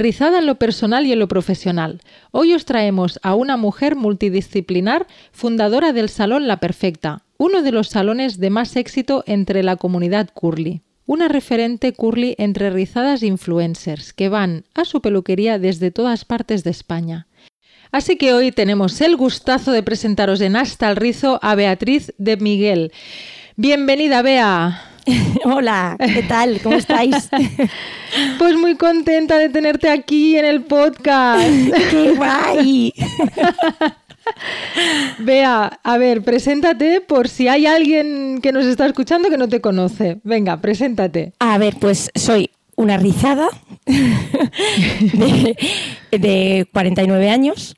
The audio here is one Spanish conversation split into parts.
Rizada en lo personal y en lo profesional. Hoy os traemos a una mujer multidisciplinar, fundadora del Salón La Perfecta, uno de los salones de más éxito entre la comunidad curly. Una referente curly entre rizadas influencers que van a su peluquería desde todas partes de España. Así que hoy tenemos el gustazo de presentaros en Hasta el Rizo a Beatriz de Miguel. Bienvenida, Bea. Hola, ¿qué tal? ¿Cómo estáis? Pues muy contenta de tenerte aquí en el podcast. ¡Qué guay! Vea, a ver, preséntate por si hay alguien que nos está escuchando que no te conoce. Venga, preséntate. A ver, pues soy una rizada de, de 49 años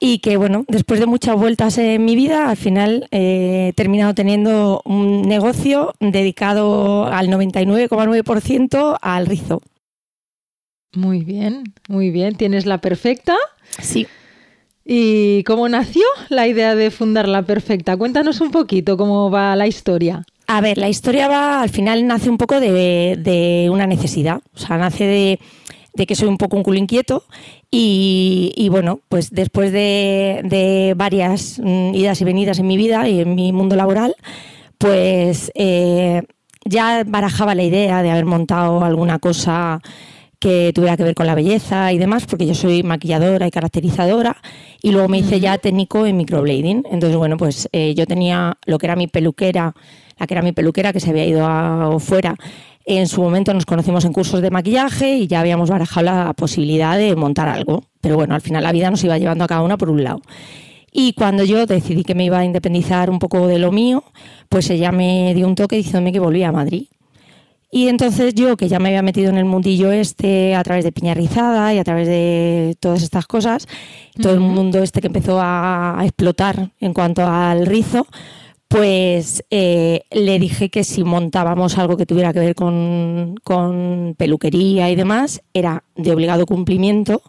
y que bueno, después de muchas vueltas en mi vida, al final eh, he terminado teniendo un negocio dedicado al 99,9% al rizo. Muy bien, muy bien. ¿Tienes la perfecta? Sí. ¿Y cómo nació la idea de fundar la perfecta? Cuéntanos un poquito cómo va la historia. A ver, la historia va, al final nace un poco de, de una necesidad. O sea, nace de, de que soy un poco un culo inquieto y, bueno, pues después de, varias mm, idas y venidas en mi vida y en mi mundo laboral, pues eh, ya barajaba la idea de haber montado alguna cosa que tuviera que ver con la belleza y demás, porque yo soy maquilladora y caracterizadora, y luego me hice ya técnico en microblading. Entonces, bueno, pues eh, yo tenía lo que era mi peluquera, la que era mi peluquera, que se había ido afuera, en su momento nos conocimos en cursos de maquillaje y ya habíamos barajado la posibilidad de montar algo. Pero bueno, al final la vida nos iba llevando a cada una por un lado. Y cuando yo decidí que me iba a independizar un poco de lo mío, pues ella me dio un toque diciéndome que volvía a Madrid. Y entonces yo, que ya me había metido en el mundillo este a través de Piña Rizada y a través de todas estas cosas, todo el mundo este que empezó a explotar en cuanto al rizo, pues eh, le dije que si montábamos algo que tuviera que ver con, peluquería y demás, era de obligado cumplimiento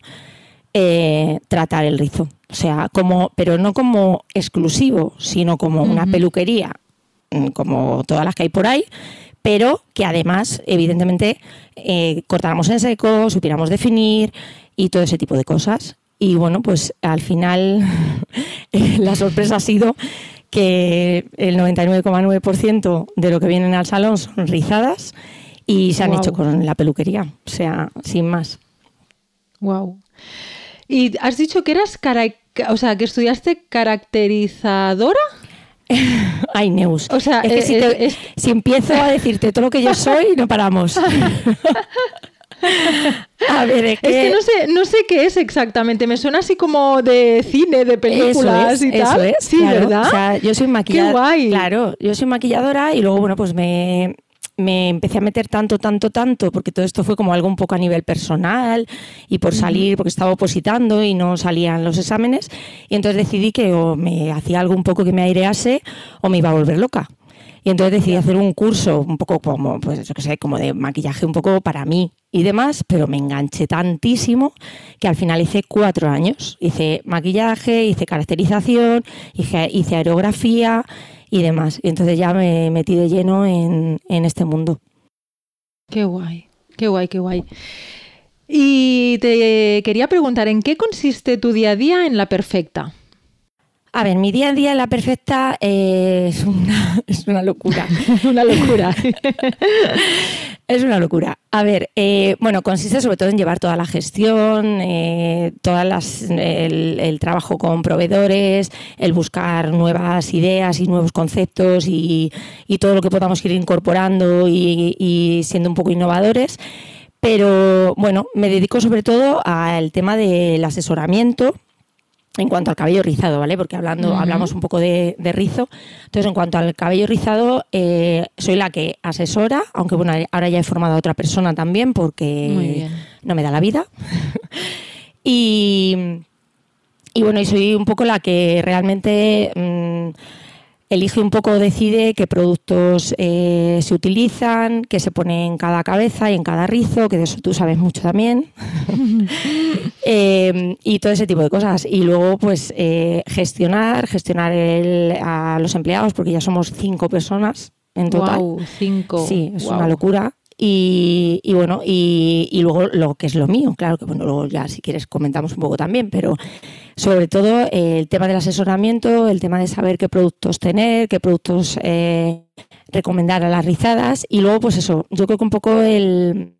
eh, tratar el rizo. O sea, como, pero no como exclusivo, sino como una peluquería, mm, como todas las que hay por ahí, pero que además, evidentemente, eh, cortáramos en seco, supiéramos definir y todo ese tipo de cosas. Y bueno, pues al final la sorpresa ha sido que el 99,9% de lo que vienen al salón son rizadas y se han hecho con la peluquería, o sea, sin más. Wow. Y has dicho que eras o sea, que estudiaste caracterizadora. Ay, Neus. O sea, es que si, eh, si, empiezo a decirte todo lo que yo soy, no paramos. A ver, es que... no sé, no sé qué es exactamente. Me suena así como de cine, de películas y tal. Es, sí, ¿verdad? O sea, yo soy maquilladora. Claro, yo soy maquilladora y luego, bueno, pues me, me empecé a meter tanto, tanto, tanto, porque todo esto fue como algo un poco a nivel personal y por salir, porque estaba opositando y no salían los exámenes. Y entonces decidí que o me hacía algo un poco que me airease o me iba a volver loca. Y entonces decidí hacer un curso un poco como, pues yo que sé, como de maquillaje un poco para mí y demás, pero me enganché tantísimo que al final hice cuatro años. Hice maquillaje, hice caracterización, hice, hice aerografía y demás. Y entonces ya me metí de lleno en, en este mundo. Qué guay, qué guay, qué guay. Y te quería preguntar, ¿en qué consiste tu día a día en La Perfecta? A ver, mi día a día en la perfecta eh, es, una, es una locura. una locura. es una locura. A ver, eh, bueno, consiste sobre todo en llevar toda la gestión, eh, todas las, el, trabajo con proveedores, el buscar nuevas ideas y nuevos conceptos y, todo lo que podamos ir incorporando y, y siendo un poco innovadores. Pero bueno, me dedico sobre todo al tema del asesoramiento en cuanto al cabello rizado, ¿vale? Porque hablando, hablamos un poco de, rizo. Entonces, en cuanto al cabello rizado, eh, soy la que asesora, aunque bueno, ahora ya he formado a otra persona también porque no me da la vida. y, y, bueno, y soy un poco la que realmente mm, elige un poco, decide qué productos eh, se utilizan, qué se pone en cada cabeza y en cada rizo, que de eso tú sabes mucho también. Eh, y todo ese tipo de cosas. Y luego, pues, eh, gestionar, gestionar a los empleados, porque ya somos cinco personas en total. Wow, cinco. Sí, es una locura. Y, bueno, y, luego lo que es lo mío, claro que bueno, luego ya si quieres comentamos un poco también, pero sobre todo eh, el tema del asesoramiento, el tema de saber qué productos tener, qué productos eh, recomendar a las rizadas y luego pues eso, yo creo que un poco el,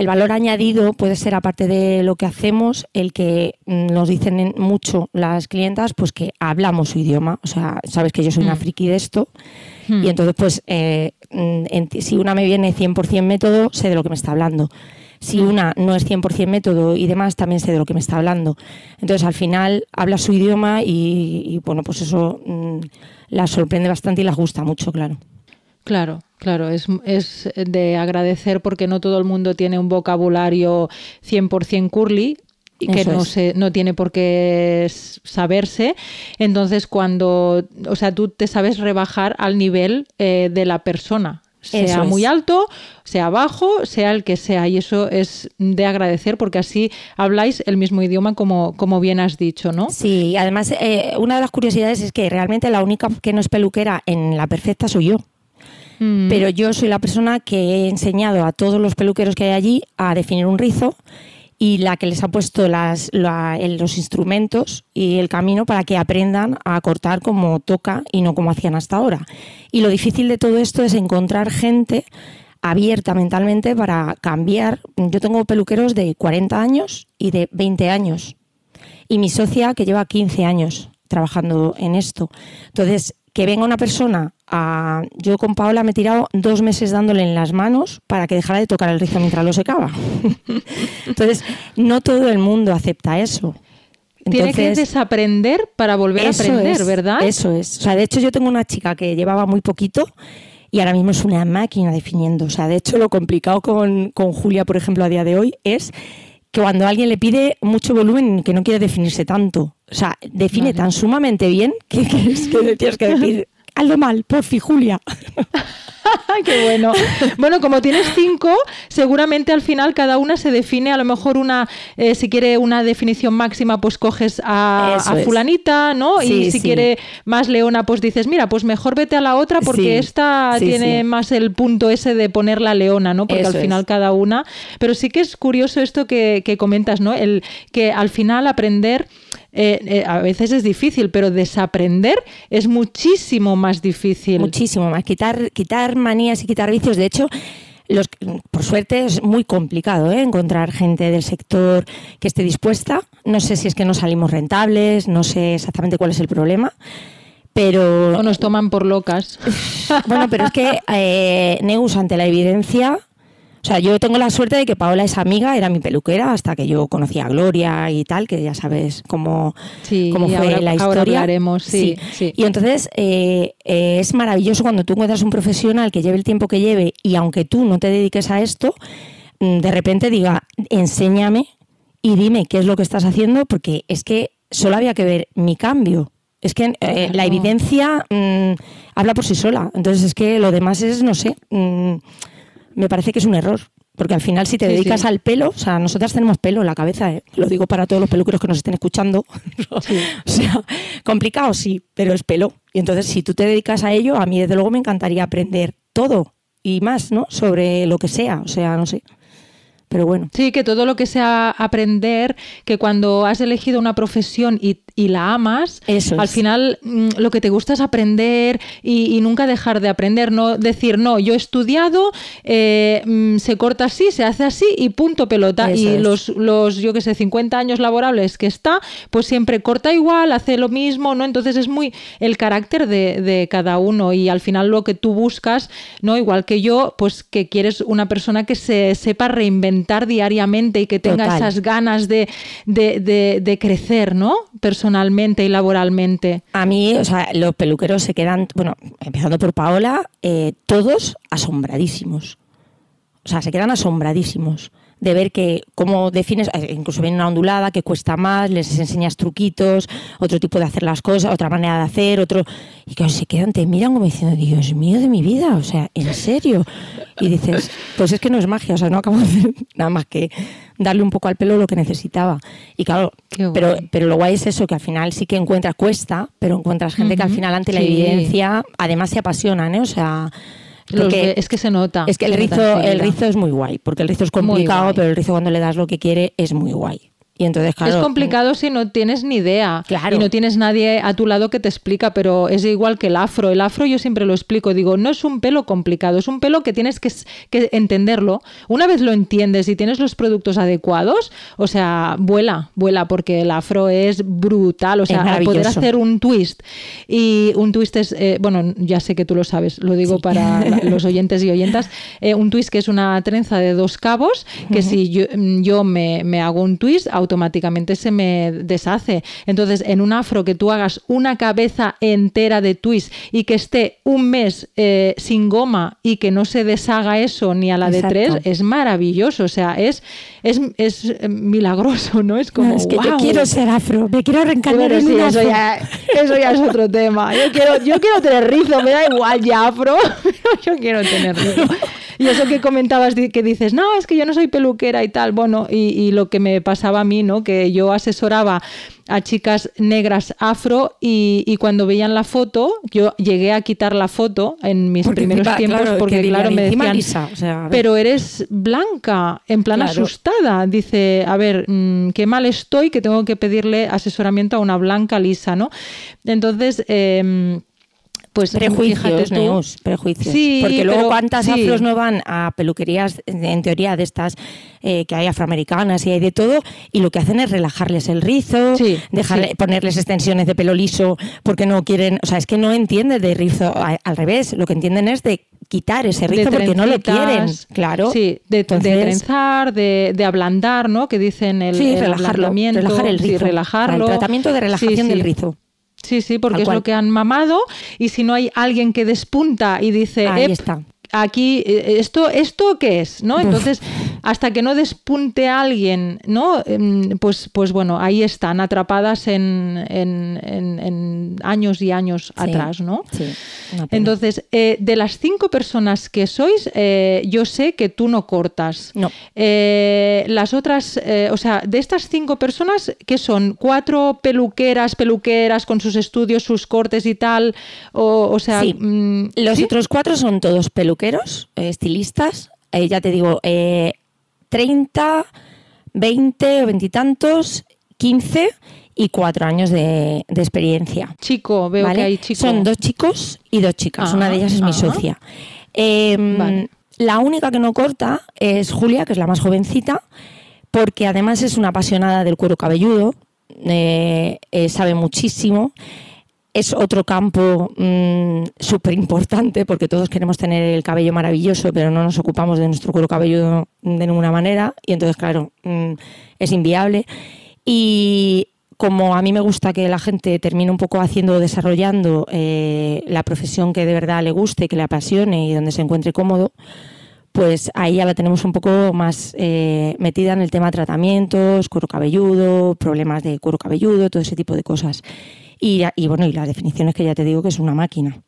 el valor añadido puede ser, aparte de lo que hacemos, el que mm, nos dicen mucho las clientas, pues que hablamos su idioma. O sea, sabes que yo soy una mm. friki de esto. Mm. Y entonces, pues, eh, si una me viene 100% método, sé de lo que me está hablando. Si una no es 100% método y demás, también sé de lo que me está hablando. Entonces, al final, habla su idioma y, y bueno, pues eso la sorprende bastante y la gusta mucho, claro. Claro, claro, es, es, de agradecer porque no todo el mundo tiene un vocabulario 100% curly y que no, se, no tiene por qué saberse. Entonces, cuando, o sea, tú te sabes rebajar al nivel eh, de la persona, sea muy alto, sea bajo, sea el que sea. Y eso es de agradecer porque así habláis el mismo idioma como, como bien has dicho, ¿no? Sí, además eh, una de las curiosidades es que realmente la única que no es peluquera en la perfecta soy yo. Mm. Pero yo soy la persona que he enseñado a todos los peluqueros que hay allí a definir un rizo y la que les ha puesto las, los instrumentos y el camino para que aprendan a cortar como toca y no como hacían hasta ahora. Y lo difícil de todo esto es encontrar gente abierta mentalmente para cambiar. Yo tengo peluqueros de 40 años y de 20 años. Y mi socia que lleva 15 años trabajando en esto. Entonces, que venga una persona a... Yo con Paola me he tirado dos meses dándole en las manos para que dejara de tocar el rizo mientras lo secaba. Entonces, no todo el mundo acepta eso. Tiene que desaprender para volver a aprender, ¿verdad? Eso es. O sea, de hecho yo tengo una chica que llevaba muy poquito y ahora mismo es una máquina definiendo. O sea, de hecho lo complicado con, con Julia, por ejemplo, a día de hoy es que cuando alguien le pide mucho volumen que no quiere definirse tanto. O sea, define tan sumamente bien que, que, que tienes que decir, hazlo mal, porfi, Julia. Qué bueno. Bueno, como tienes cinco, seguramente al final cada una se define, a lo mejor una, eh, si quiere una definición máxima, pues coges a, fulanita, ¿no? y si quiere más leona, pues dices, mira, pues mejor vete a la otra porque esta tiene más el punto ese de poner la leona, ¿no? Porque al final cada una. Pero sí que es curioso esto que, que comentas, ¿no? El que al final aprender eh, eh, a veces es difícil, pero desaprender es muchísimo más difícil. Muchísimo más. Quitar, quitar manías y quitar vicios. De hecho, los, por suerte es muy complicado ¿eh? encontrar gente del sector que esté dispuesta. No sé si es que no salimos rentables, no sé exactamente cuál es el problema. Pero, o nos toman por locas. bueno, pero es que Neus, ante la evidencia, o sea, yo tengo la suerte de que Paola es amiga, era mi peluquera hasta que yo conocí a Gloria y tal, que ya sabes cómo, cómo fue la historia. sí, sí, Y entonces eh, eh, es maravilloso cuando tú encuentras un profesional que lleve el tiempo que lleve y aunque tú no te dediques a esto, mm, de repente diga, enséñame y dime qué es lo que estás haciendo, porque es que solo había que ver mi cambio. Es que eh, la evidencia mm, habla por sí sola. Entonces es que lo demás es, no sé. Mm, me parece que es un error. Porque al final, si te dedicas al pelo, o sea, nosotras tenemos pelo en la cabeza, ¿eh? lo digo para todos los peluqueros que nos estén escuchando. o sea, complicado sí, pero es pelo. Y entonces, si tú te dedicas a ello, a mí desde luego me encantaría aprender todo y más, ¿no? Sobre lo que sea, o sea, no sé pero bueno. Sí, que todo lo que sea aprender, que cuando has elegido una profesión y, la amas, al final mm, lo que te gusta es aprender y, nunca dejar de aprender, no decir, no, yo he estudiado, eh, mm, se corta así, se hace así y punto pelota. y los, los, yo que sé, 50 años laborables que está, pues siempre corta igual, hace lo mismo, ¿no? Entonces es muy el carácter de, de cada uno y al final lo que tú buscas, ¿no? Igual que yo, pues que quieres una persona que se sepa reinventar diariamente y que tenga esas ganas de, de, crecer, ¿no? Personalmente y laboralmente. A mí, o sea, los peluqueros se quedan, bueno, empezando por Paola, eh, todos asombradísimos. O sea, se quedan asombradísimos de ver que cómo defines, eh, incluso viene una ondulada que cuesta más, les enseñas truquitos, otro tipo de hacer las cosas, otra manera de hacer, otro... Y que se quedan, te miran como diciendo, Dios mío de mi vida, o sea, ¿en serio? Y dices, pues es que no es magia, o sea, no acabo de hacer nada más que darle un poco al pelo lo que necesitaba. Y claro, pero, pero lo guay es eso, que al final sí que encuentras, cuesta, pero encuentras gente que al final ante la evidencia además se apasionan, ¿eh? O sea es que se nota. Es que el rizo, el rizo es muy guay, porque el rizo es complicado, pero el rizo cuando le das lo que quiere es muy guay entonces, es complicado si no tienes ni idea claro. y no tienes nadie a tu lado que te explica, pero es igual que el afro. El afro yo siempre lo explico, digo, no es un pelo complicado, es un pelo que tienes que, entenderlo. Una vez lo entiendes y tienes los productos adecuados, o sea, vuela, vuela, porque el afro es brutal, o sea, poder hacer un twist. Y un twist es, eh, bueno, ya sé que tú lo sabes, lo digo para los oyentes y oyentas, eh, un twist que es una trenza de dos cabos, que si yo, yo me, me hago un twist, automáticamente se me deshace. Entonces, en un afro que tú hagas una cabeza entera de twist y que esté un mes eh, sin goma y que no se deshaga eso ni a la de tres, es maravilloso. O sea, es, es, es eh, milagroso, ¿no? Es como. es que yo quiero ser afro, me quiero reencarnar en Eso ya, eso ya es otro tema. Yo quiero, yo quiero tener rizo, me da igual ya afro, yo quiero tener rizo. Y eso que comentabas, que dices, no, es que yo no soy peluquera y tal. Bueno, y, lo que me pasaba a mí, ¿no? Que yo asesoraba a chicas negras afro y, cuando veían la foto, yo llegué a quitar la foto en mis primeros tiempos porque, claro, me decían, pero eres blanca, en plan asustada. Dice, a ver, mm, qué mal estoy que tengo que pedirle asesoramiento a una blanca lisa, ¿no? Entonces... Eh, pues prejuicios, Neus, prejuicios. Sí, Porque luego cuántas afros no van a peluquerías, en teoría, de estas eh, que hay afroamericanas y hay de todo, y lo que hacen es relajarles el rizo, ponerles extensiones de pelo liso porque no quieren, o sea, es que no entienden de rizo, al revés, lo que entienden es de quitar ese rizo porque no lo quieren, claro. Sí, de, trenzar, de, de, ablandar, ¿no? Que dicen el, sí, relajarlo, relajar el rizo, relajarlo. El tratamiento de relajación del rizo. Sí, sí, porque es lo que han mamado y si no hay alguien que despunta y dice, Ahí está aquí, eh, ¿esto, ¿esto qué es? ¿no? Entonces, hasta que no despunte alguien, ¿no? Em, pues, pues bueno, ahí están, atrapadas en, en, años y años atrás, ¿no? Sí, Entonces, eh, de las cinco personas que sois, eh, yo sé que tú no cortas. No. las otras, o sea, de estas cinco personas, ¿qué son? ¿Cuatro peluqueras, peluqueras con sus estudios, sus cortes y tal? O, sea, mm, los otros cuatro son todos peluqueras eh, estilistas, eh, ya te digo, 30, 20 o veintitantos, 15 y cuatro años de, experiencia. Chico, veo que hay chicos. Son dos chicos y dos chicas. Una de ellas es mi socia. Em, la única que no corta es Julia, que es la más jovencita, porque además es una apasionada del cuero cabelludo, eh, sabe muchísimo es otro campo mm, súper importante porque todos queremos tener el cabello maravilloso, pero no nos ocupamos de nuestro cuero cabelludo de ninguna manera y entonces, claro, mm, es inviable. Y como a mí me gusta que la gente termine un poco haciendo, desarrollando eh, la profesión que de verdad le guste, que le apasione y donde se encuentre cómodo, pues ahí ya la tenemos un poco más eh, metida en el tema tratamientos, cuero cabelludo, problemas de cuero cabelludo, todo ese tipo de cosas. Y, y bueno, y la definición es que ya te digo que es una máquina.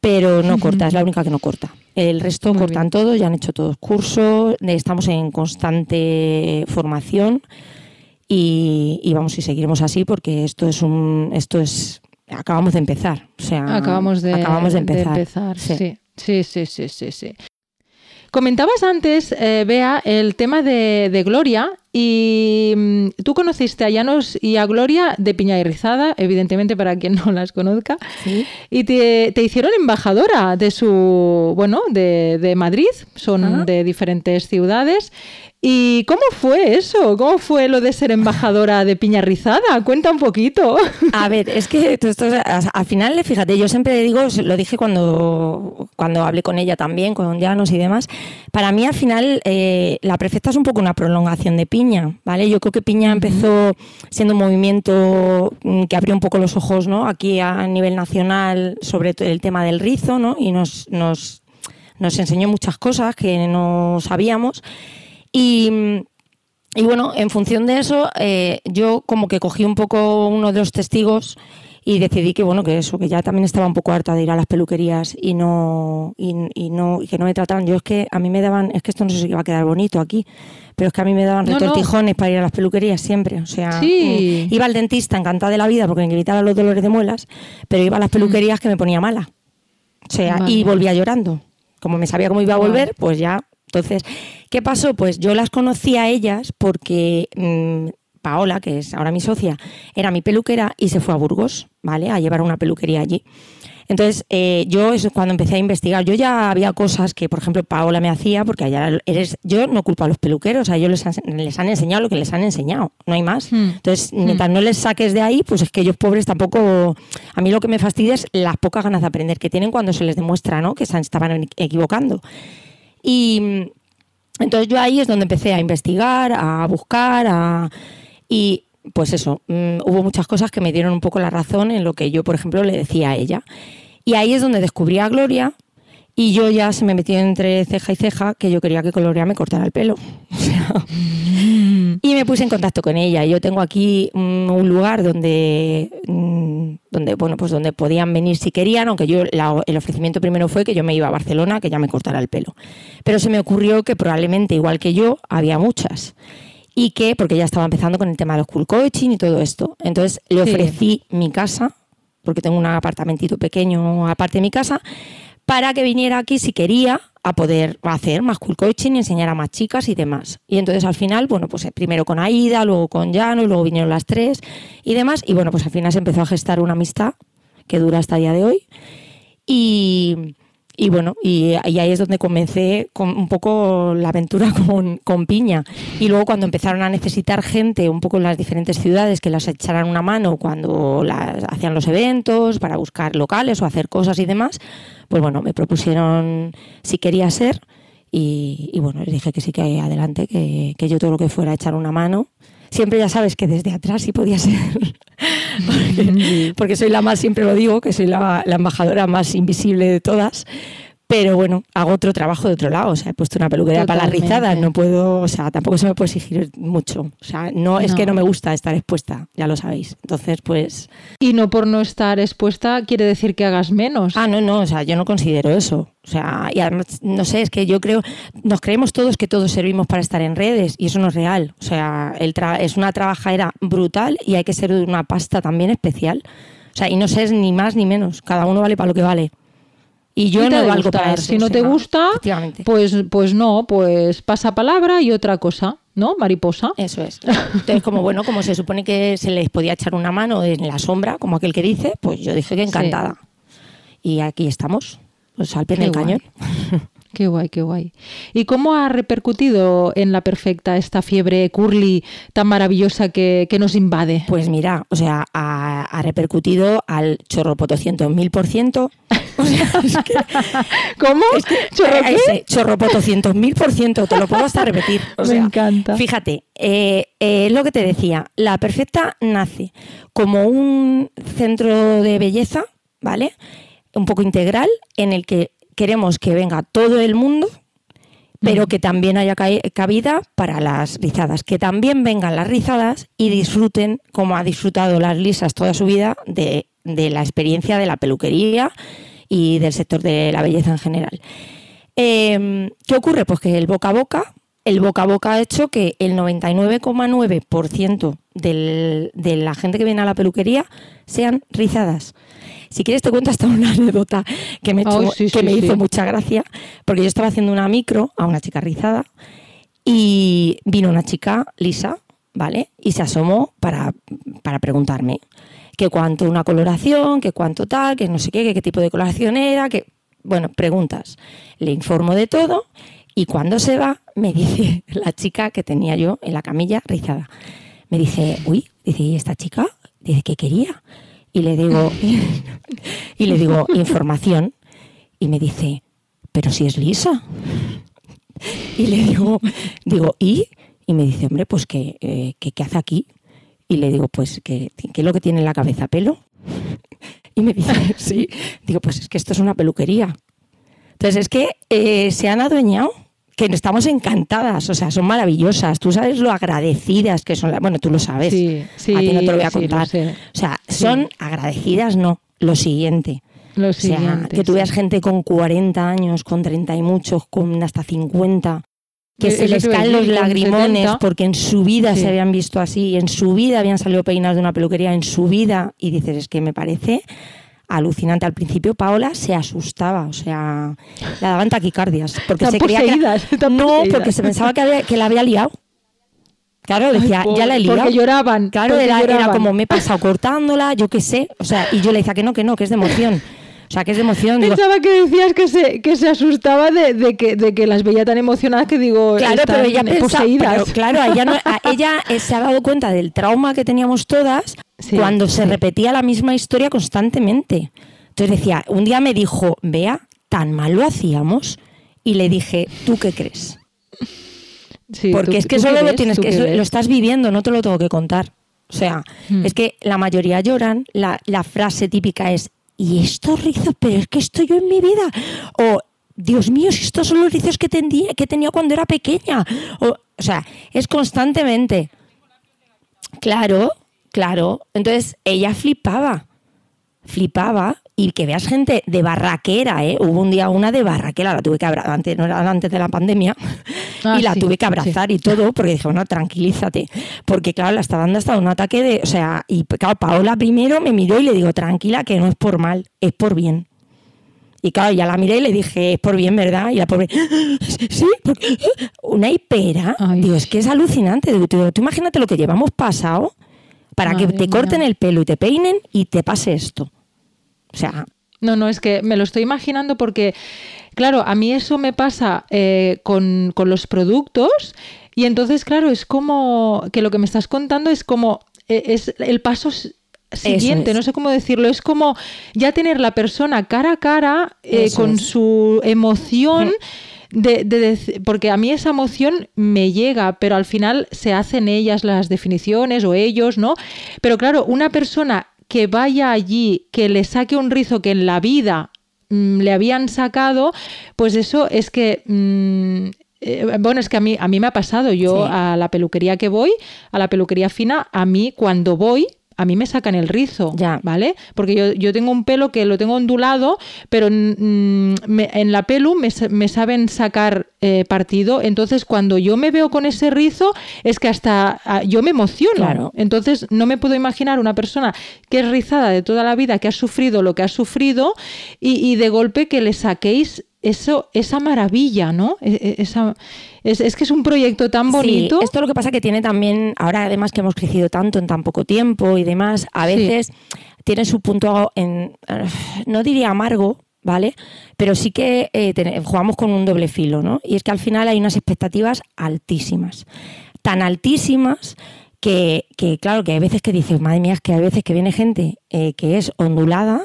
Pero no corta, es la única que no corta. El resto cortan todo, ya han hecho todos cursos, estamos en constante formación y, vamos y seguiremos así porque esto es un esto es acabamos de empezar, o sea, acabamos de, acabamos de empezar. sí. Sí, sí, sí, sí, sí. Comentabas antes, eh, Bea, el tema de, Gloria y mm, tú conociste a Llanos y a Gloria de Piña y Rizada, evidentemente para quien no las conozca, y te, hicieron embajadora de su, bueno, de, de Madrid, son ah. de diferentes ciudades. ¿Y cómo fue eso? ¿Cómo fue lo de ser embajadora de Piña Rizada? Cuenta un poquito. A ver, es que esto, al final, fíjate, yo siempre digo, lo dije cuando, cuando hablé con ella también, con Llanos y demás, para mí al final eh, la prefecta es un poco una prolongación de Piña, ¿vale? Yo creo que Piña empezó siendo un movimiento mm, que abrió un poco los ojos, ¿no? Aquí a nivel nacional sobre el tema del rizo, ¿no? Y nos, nos nos enseñó muchas cosas que no sabíamos y, y bueno, en función de eso, eh, yo como que cogí un poco uno de los testigos y decidí que bueno que eso que ya también estaba un poco harta de ir a las peluquerías y no y, no y que no me trataban. Yo es que a mí me daban es que esto no sé si va a quedar bonito aquí pero es que a mí me daban retortijones para ir a las peluquerías siempre o sea sí. mm, iba al dentista encantada de la vida porque me quitaba los dolores de muelas pero iba a las mm. peluquerías que me ponía mala. O sea y volvía llorando. Como me sabía cómo iba a volver pues ya entonces qué pasó pues yo las conocí a ellas porque mmm, Paola, que es ahora mi socia, era mi peluquera y se fue a Burgos, ¿vale? A llevar una peluquería allí. Entonces, eh, yo cuando empecé a investigar. Yo ya había cosas que, por ejemplo, Paola me hacía, porque allá eres, yo no culpo a los peluqueros, a ellos les han, les han enseñado lo que les han enseñado, no hay más. Hmm. Entonces, hmm. mientras no les saques de ahí, pues es que ellos pobres tampoco. A mí lo que me fastidia es las pocas ganas de aprender que tienen cuando se les demuestra, ¿no? Que se estaban equivocando. Y entonces yo ahí es donde empecé a investigar, a buscar, a y pues eso, mm, hubo muchas cosas que me dieron un poco la razón en lo que yo, por ejemplo, le decía a ella. Y ahí es donde descubrí a Gloria y yo ya se me metió entre ceja y ceja que yo quería que Gloria me cortara el pelo. y me puse en contacto con ella. Yo tengo aquí mm, un lugar donde, mm, donde, bueno, pues donde podían venir si querían, aunque yo el ofrecimiento primero fue que yo me iba a Barcelona, que ya me cortara el pelo. Pero se me ocurrió que probablemente, igual que yo, había muchas y que, porque ya estaba empezando con el tema de los cool coaching y todo esto. Entonces le ofrecí mi casa, porque tengo un apartamentito pequeño aparte de mi casa, para que viniera aquí si quería a poder hacer más cool coaching y enseñar a más chicas y demás. Y entonces al final, bueno, pues eh, primero con Aida, luego con Llano, y luego vinieron las tres y demás. Y bueno, pues al final se empezó a gestar una amistad que dura hasta el día de hoy. Y, y bueno, y, ahí es donde comencé con un poco la aventura con, Piña. Y luego cuando empezaron a necesitar gente un poco en las diferentes ciudades que las echaran una mano cuando las, hacían los eventos, para buscar locales o hacer cosas y demás, pues bueno, me propusieron si quería ser. Y, bueno, les dije que sí que adelante, que, que yo todo lo que fuera echar una mano siempre ya sabes que desde atrás sí podía ser, porque, soy la más, siempre lo digo, que soy la, la embajadora más invisible de todas, pero bueno, hago otro trabajo de otro lado. O sea, he puesto una peluquería para las rizadas. No puedo, o sea, tampoco se me puede exigir mucho. O sea, no, es que no me gusta estar expuesta, ya lo sabéis. Entonces, pues. Y no por no estar expuesta quiere decir que hagas menos. Ah, no, no, o sea, yo no considero eso. O sea, y además, no sé, es que yo creo, nos creemos todos que todos servimos para estar en redes y eso no es real. O sea, el es una trabajadera brutal y hay que ser de una pasta también especial. O sea, y no sé ni más ni menos. Cada uno vale para lo que vale. Y yo no valgo para eso. Si no te gusta, pues, pues no, pues pasa palabra y otra cosa, ¿no? Mariposa. Eso es. Entonces, como bueno, como se supone que se les podía echar una mano en la sombra, como aquel que dice, pues yo dije que encantada. Y aquí estamos, pues al pie del cañón. Qué guay, qué guay. ¿Y cómo ha repercutido en la perfecta esta fiebre curly tan maravillosa que, nos invade? Pues mira, o sea, ha, repercutido al chorropotocientos mil por ciento. ¿Cómo? ¿Chorro mil por ciento, te lo puedo hasta repetir. Me encanta. Fíjate, eh, eh, lo que te decía, la perfecta nace como un centro de belleza, ¿vale? Un poco integral, en el que queremos que venga todo el mundo, pero que también haya cabida para las rizadas, que también vengan las rizadas y disfruten, como ha disfrutado las lisas toda su vida, de, la experiencia de la peluquería y del sector de la belleza en general. Em, ¿Qué ocurre? Pues que el boca a boca, el boca a boca ha hecho que el 99,9% de la gente que viene a la peluquería sean rizadas. Si quieres te cuento hasta una anécdota que me, que me hizo mucha gracia, porque yo estaba haciendo una micro a una chica rizada y vino una chica lisa, ¿vale? Y se asomó para, para preguntarme que cuánto una coloración, que cuánto tal, que no sé qué, que qué tipo de coloración era, que, bueno, preguntas. Le informo de todo y cuando se va me dice la chica que tenía yo en la camilla rizada, me dice, uy, dice, ¿y esta chica? Dice, ¿qué quería? y le digo, y le digo, información, y me dice, pero si es lisa. Y le digo, digo, ¿y? Y me dice, hombre, pues ¿qué, eh, ¿qué, hace aquí? Y le digo, pues ¿qué, ¿qué es lo que tiene en la cabeza? ¿Pelo? Y me dice, sí. Digo, pues es que esto es una peluquería. Entonces es que eh, se han adueñado que estamos encantadas, o sea, son maravillosas. Tú sabes lo agradecidas que son. Bueno, tú lo sabes. Sí, sí, a ti no te lo voy a contar. O sea, son agradecidas, no. Lo siguiente. Lo o sea, siguiente, que tú veas gente con 40 años, con 30 y muchos, con hasta 50, que se les caen los lagrimones 70. porque en su vida se habían visto así, en su vida habían salido peinados de una peluquería, en su vida. Y dices, es que me parece alucinante. Al principio Paola se asustaba, o sea, le daban taquicardias. Porque se creía que... No, poseídas. porque se pensaba que, había- que la había liado. Claro, decía, Ay, ya la he liado. Porque lloraban. Claro, porque era, era como me he pasado cortándola, yo qué sé. O sea, y yo le decía que no, que no, que es de emoción. O sea, que es de emoción. Digo, Pensaba que decías que se, que se asustaba de, de que, de que las veía tan emocionadas que digo, claro, están pero ella poseídas. pero claro, a ella, no- a ella eh, se ha dado cuenta del trauma que teníamos todas Sí, cuando se repetía la misma historia constantemente. Entonces decía, un día me dijo, vea, tan mal lo hacíamos. Y le dije, ¿tú qué crees? Sí, Porque ¿tú- es que solo lo tienes ¿Tú que, eso lo estás viviendo, no te lo tengo que contar. O sea, Hmm. es que la mayoría lloran, la, la frase típica es, ¿y estos rizos? Pero es que estoy yo en mi vida. O, Dios mío, si estos son los rizos que, tendía, que tenía cuando era pequeña. O, o sea, es constantemente. Claro, claro. Entonces ella flipaba, flipaba. Y que veas gente de barraquera, ¿eh? Hubo un día una de barraquera, la tuve que abrazar, antes, no era antes de la pandemia, Ah, y la sí, tuve que abrazar y todo, porque dije, bueno, tranquilízate. Porque claro, la estaba dando hasta un ataque de, o sea, y claro, Paola primero me miró y le digo, tranquila, que no es por mal, es por bien. Y claro, ya la miré y le dije, es por bien, ¿verdad? Y la pobre, sí, porque una hipera. Ay. Digo, es que es alucinante. Digo, tú, tú imagínate lo que llevamos pasado para que te mía. corten el pelo y te peinen y te pase esto. O sea, No, no, es que me lo estoy imaginando porque, claro, a mí eso me pasa eh, con, con los productos y entonces, claro, es como que lo que me estás contando es como, eh, es el paso siguiente, es. no sé cómo decirlo, es como ya tener la persona cara a cara eh, con es. su emoción. De, porque a mí esa emoción me llega, pero al final se hacen ellas las definiciones o ellos, ¿no? Pero claro, una persona que vaya allí, que le saque un rizo que en la vida mm, le habían sacado, pues eso es que... mm, eh, bueno, es que a mí, a mí me ha pasado. Yo Sí. a la peluquería que voy, a la peluquería fina, a mí cuando voy, a mí me sacan el rizo, Ya. ¿vale? Porque yo, yo tengo un pelo que lo tengo ondulado, pero mm, me- en la pelu me, sa- me saben sacar eh, partido. Entonces, cuando yo me veo con ese rizo, es que hasta ah, yo me emociono. Claro. Entonces, no me puedo imaginar una persona que es rizada de toda la vida, que ha sufrido lo que ha sufrido, y, y de golpe que le saquéis eso, esa maravilla, ¿no? E- e- Esa, es, es que es un proyecto tan bonito. Sí, esto lo que pasa que tiene también, ahora además que hemos crecido tanto en tan poco tiempo y demás, a Sí. veces tiene su punto, en, no diría amargo, ¿vale? Pero sí que eh, ten- jugamos con un doble filo, ¿no? Y es que al final hay unas expectativas altísimas, tan altísimas que, que, claro, que hay veces que dices, madre mía, es que hay veces que viene gente eh, que es ondulada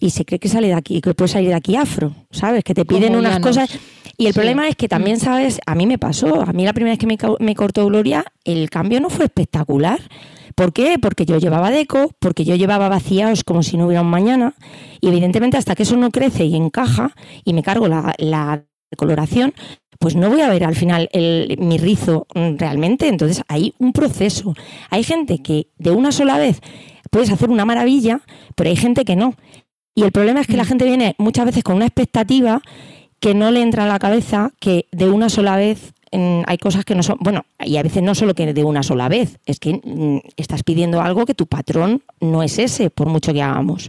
y se cree que sale de aquí, que puede salir de aquí afro, ¿sabes? Que te Como piden unas llanos. cosas y el Sí. problema es que también, ¿sabes? A mí me pasó, a mí la primera vez que me cortó Gloria, el cambio no fue espectacular. ¿Por qué? Porque yo llevaba deco, porque yo llevaba vaciados como si no hubiera un mañana, y evidentemente hasta que eso no crece y encaja y me cargo la, la coloración, pues no voy a ver al final el- mi rizo realmente. Entonces hay un proceso. Hay gente que de una sola vez puedes hacer una maravilla, pero hay gente que no. Y el problema es que la Mm. gente viene muchas veces con una expectativa que no le entra a la cabeza que de una sola vez mm, hay cosas que no son, bueno, y a veces no solo que de una sola vez, es que mm, estás pidiendo algo que tu patrón no es ese, por mucho que hagamos.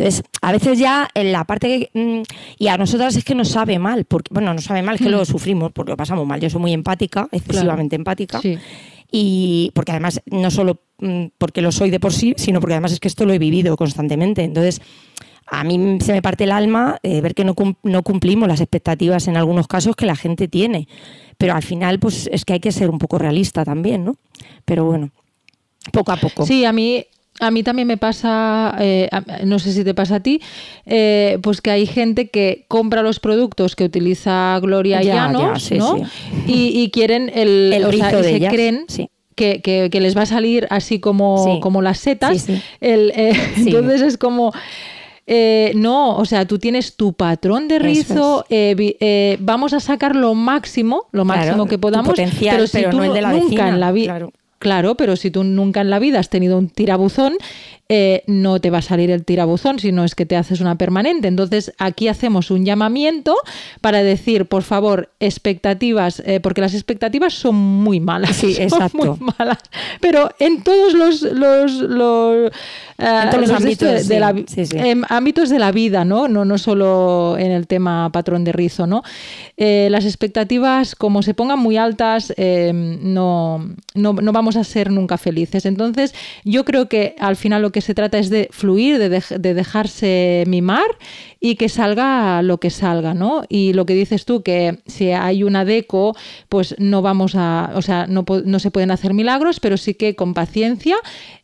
Entonces, a veces ya en la parte que... mm, y a nosotras es que nos sabe mal, porque, bueno, nos sabe mal, que Mm. lo sufrimos, porque lo pasamos mal. Yo soy muy empática, excesivamente empática. Sí. Y porque además, no solo mm, porque lo soy de por sí, sino porque además es que esto lo he vivido constantemente. Entonces, a mí se me parte el alma eh, ver que no, cum- no cumplimos las expectativas en algunos casos que la gente tiene. Pero al final, pues es que hay que ser un poco realista también, ¿no? Pero bueno, poco a poco. Sí, a mí, a mí también me pasa, eh, no sé si te pasa a ti, eh, pues que hay gente que compra los productos que utiliza Gloria Ya, Llanos, ya, sí, ¿no? sí. Y, y quieren el, El o sea, de se ellas, creen sí. que, que- que les va a salir así como, como las setas. El, eh. Entonces es como Eh, no, o sea, tú tienes tu patrón de rizo, eh, eh, vamos a sacar lo máximo, lo máximo que podamos, pero si tú nunca en la vida... Claro. Pero si tú nunca en la vida has tenido un tirabuzón, no te va a salir el tirabuzón, sino es que te haces una permanente. Entonces, aquí hacemos un llamamiento para decir, por favor, expectativas, porque las expectativas son muy malas. Sí, exacto. muy malas. Pero en todos los, los en todos los ámbitos de, la, ámbitos de la vida, ¿no? No, no solo en el tema patrón de rizo, ¿no? Eh, las expectativas, como se pongan muy altas, eh, no, no, vamos a ser nunca felices. Entonces, yo creo que al final lo que se trata es de fluir, de, de dejarse mimar y que salga lo que salga, ¿no? Y lo que dices tú, que si hay una deco, pues no vamos a, o sea, no, no se pueden hacer milagros, pero sí que con paciencia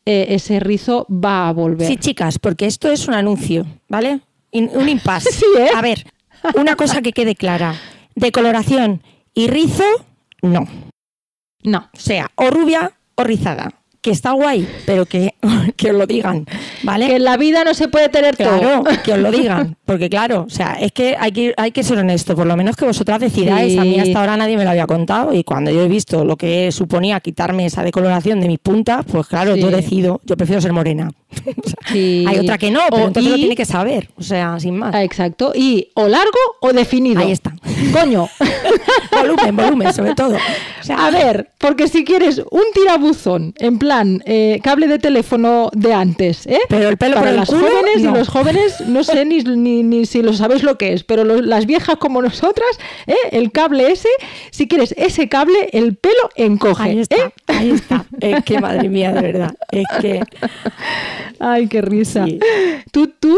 eh, ese rizo va a volver. Sí, chicas, porque esto es un anuncio, ¿vale? un impasse. sí, ¿eh? A ver, una cosa que quede clara. Decoloración y rizo, no. No. O sea, o rubia o rizada que está guay, pero que, que, os lo digan, ¿vale? Que en la vida no se puede tener claro, que os lo digan, porque claro, o sea, es que hay que, hay que ser honesto, por lo menos que vosotras decidáis, a mí hasta ahora nadie me lo había contado y cuando yo he visto lo que suponía quitarme esa decoloración de mis puntas, pues claro, yo decido, yo prefiero ser morena. Hay otra que no, pero entonces lo tiene que saber, o sea, sin más. Ah, exacto, y o largo o definido. Ahí está. Coño. volumen, volumen, sobre todo. a ver, porque si quieres un tirabuzón en plan eh, cable de teléfono de antes, ¿eh? Pero el pelo para las jóvenes y los jóvenes, no sé ni, ni, si lo sabéis lo que es, pero las viejas como nosotras, ¿eh? el cable ese, si quieres ese cable, el pelo encoge. Ahí está, ¿eh? ahí está. Es que madre mía, de verdad. Es que. Ay, qué risa. Tú, tú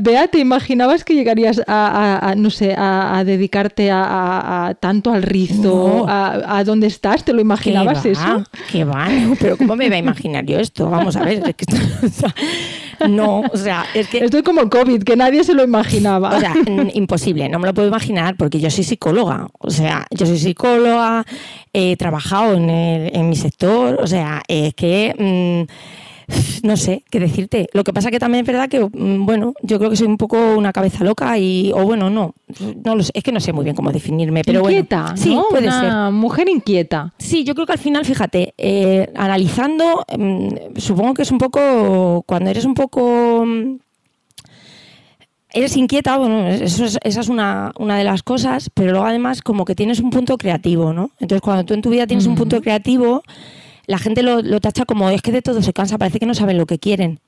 Bea, ¿te imaginabas que llegarías a, no sé, a, dedicarte a, tanto al rizo, a, dónde estás? ¿Te lo imaginabas eso? Qué va, pero ¿cómo me imaginar yo esto? Vamos a ver, es que no, o sea, es que... Estoy como COVID, que nadie se lo imaginaba. O sea, imposible, no me lo puedo imaginar porque yo soy psicóloga, o sea, yo soy psicóloga, he trabajado en, en mi sector, o sea, es que... Mm, no sé qué decirte. Lo que pasa que también es verdad que, mm, bueno, yo creo que soy un poco una cabeza loca y, o bueno, no, no lo sé, es que no sé muy bien cómo definirme, pero inquieta, bueno. Sí, puede una mujer inquieta. Sí, yo creo que al final, fíjate, eh, analizando, mm, supongo que es un poco, cuando eres un poco mm, eres inquieta, bueno, eso es, esa es una, una, de las cosas, pero luego además como que tienes un punto creativo, ¿no? Entonces cuando tú en tu vida tienes un punto creativo, la gente lo, tacha como es que de todo se cansa, parece que no saben lo que quieren,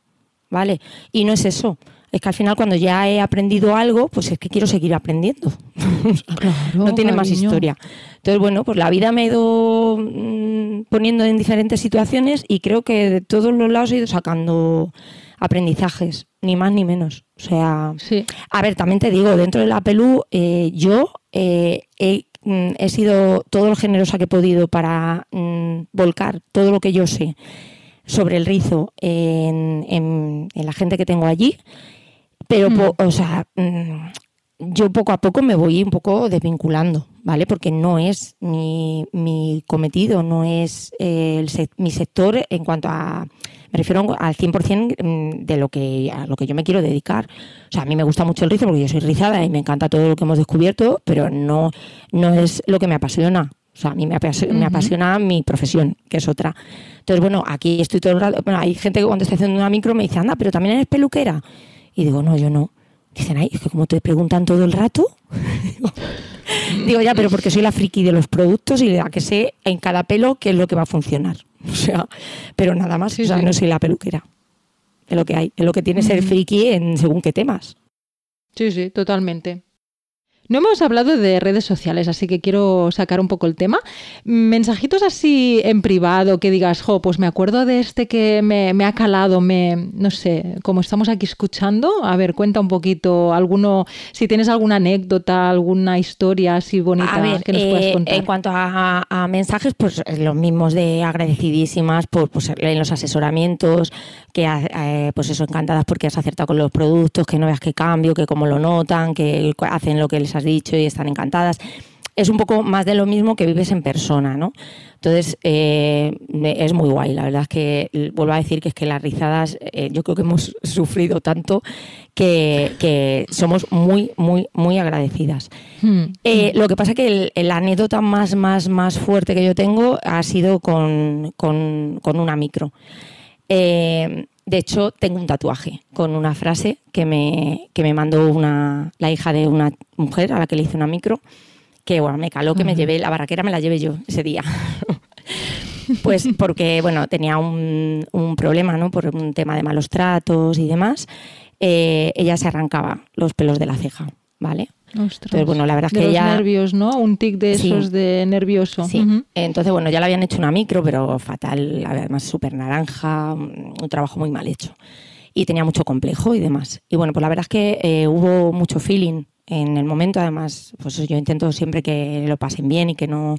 ¿vale? Y no es eso. Es que al final cuando ya he aprendido algo, pues es que quiero seguir aprendiendo. no tiene más historia. Entonces, bueno, pues la vida me ha ido mm, poniendo en diferentes situaciones y creo que de todos los lados he ido sacando aprendizajes, ni más ni menos. O sea, sí. a ver, también te digo, dentro de la Pelú, eh, yo eh, he Mm, he sido todo lo generosa que he podido para mm, volcar todo lo que yo sé sobre el rizo en, la gente que tengo allí, pero, mm. o sea, yo poco a poco me voy un poco desvinculando, ¿vale? Porque no es mi, mi cometido, no es eh, mi sector en cuanto a me refiero al 100% mm, de lo que, a lo que yo me quiero dedicar. O sea, a mí me gusta mucho el rizo porque yo soy rizada y me encanta todo lo que hemos descubierto, pero no, no es lo que me apasiona. O sea, a mí me apasiona, mi profesión, que es otra. Entonces, bueno, aquí estoy todo el rato. Bueno, hay gente que cuando estoy haciendo una micro me dice, anda, pero también eres peluquera. Y digo, no, yo no. Dicen, ay, es que como te preguntan todo el rato. digo, ya, pero porque soy la friki de los productos y la que sé en cada pelo qué es lo que va a funcionar. O sea, pero nada más, o sea, no soy la peluquera. Es lo que hay, es lo que tiene ser friki en según qué temas. Sí, sí, totalmente. No hemos hablado de redes sociales, así que quiero sacar un poco el tema. Mensajitos así en privado que digas, jo, pues me acuerdo de este que me, ha calado, me, no sé, como estamos aquí escuchando, a ver, cuenta un poquito alguno, si tienes alguna anécdota, alguna historia así bonita que nos puedas eh, contar. En cuanto a, mensajes, pues eh, los mismos de agradecidísimas por pues, en los asesoramientos, que eh, pues eso, encantadas porque has acertado con los productos, que no veas qué cambio, que cómo lo notan, que hacen lo que les has dicho y están encantadas. es un poco más de lo mismo que vives en persona, ¿no? Entonces, eh, es muy guay. La verdad es que vuelvo a decir que es que las rizadas, eh, yo creo que hemos sufrido tanto que, somos muy, muy, muy agradecidas. Hmm. Eh, lo que pasa es que la anécdota más, más, más fuerte que yo tengo ha sido con, una micro. De hecho, tengo un tatuaje con una frase que me, que me mandó una, la hija de una mujer a la que le hice una micro que bueno, me caló que me llevé, la barraquera me la llevé yo ese día. pues porque, bueno, tenía un, problema, ¿no? Por un tema de malos tratos y demás. Eh, ella se arrancaba los pelos de la ceja, ¿vale? Entonces, bueno, la verdad es que ella... nervios, ¿no? Un tic de esos de nervioso. Sí. Entonces, bueno, ya le habían hecho una micro, pero fatal, además súper naranja, un trabajo muy mal hecho. Y tenía mucho complejo y demás. Y bueno, pues la verdad es que eh, hubo mucho feeling en el momento. Además, pues yo intento siempre que lo pasen bien y que no,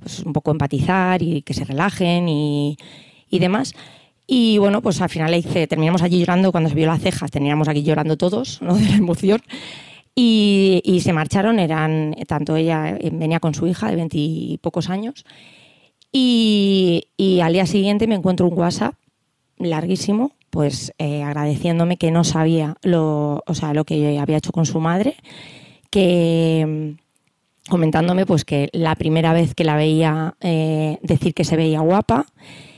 pues un poco empatizar y que se relajen y, y demás. Y bueno, pues al final le hice, terminamos allí llorando cuando se vio las cejas, teníamos aquí llorando todos, ¿no? De la emoción. Y, y se marcharon, eran, tanto ella eh, venía con su hija de veintipocos años. Y, y al día siguiente me encuentro un WhatsApp larguísimo pues eh, agradeciéndome que no sabía lo, o sea, lo que había hecho con su madre, que mm, comentándome pues que la primera vez que la veía eh, decir que se veía guapa,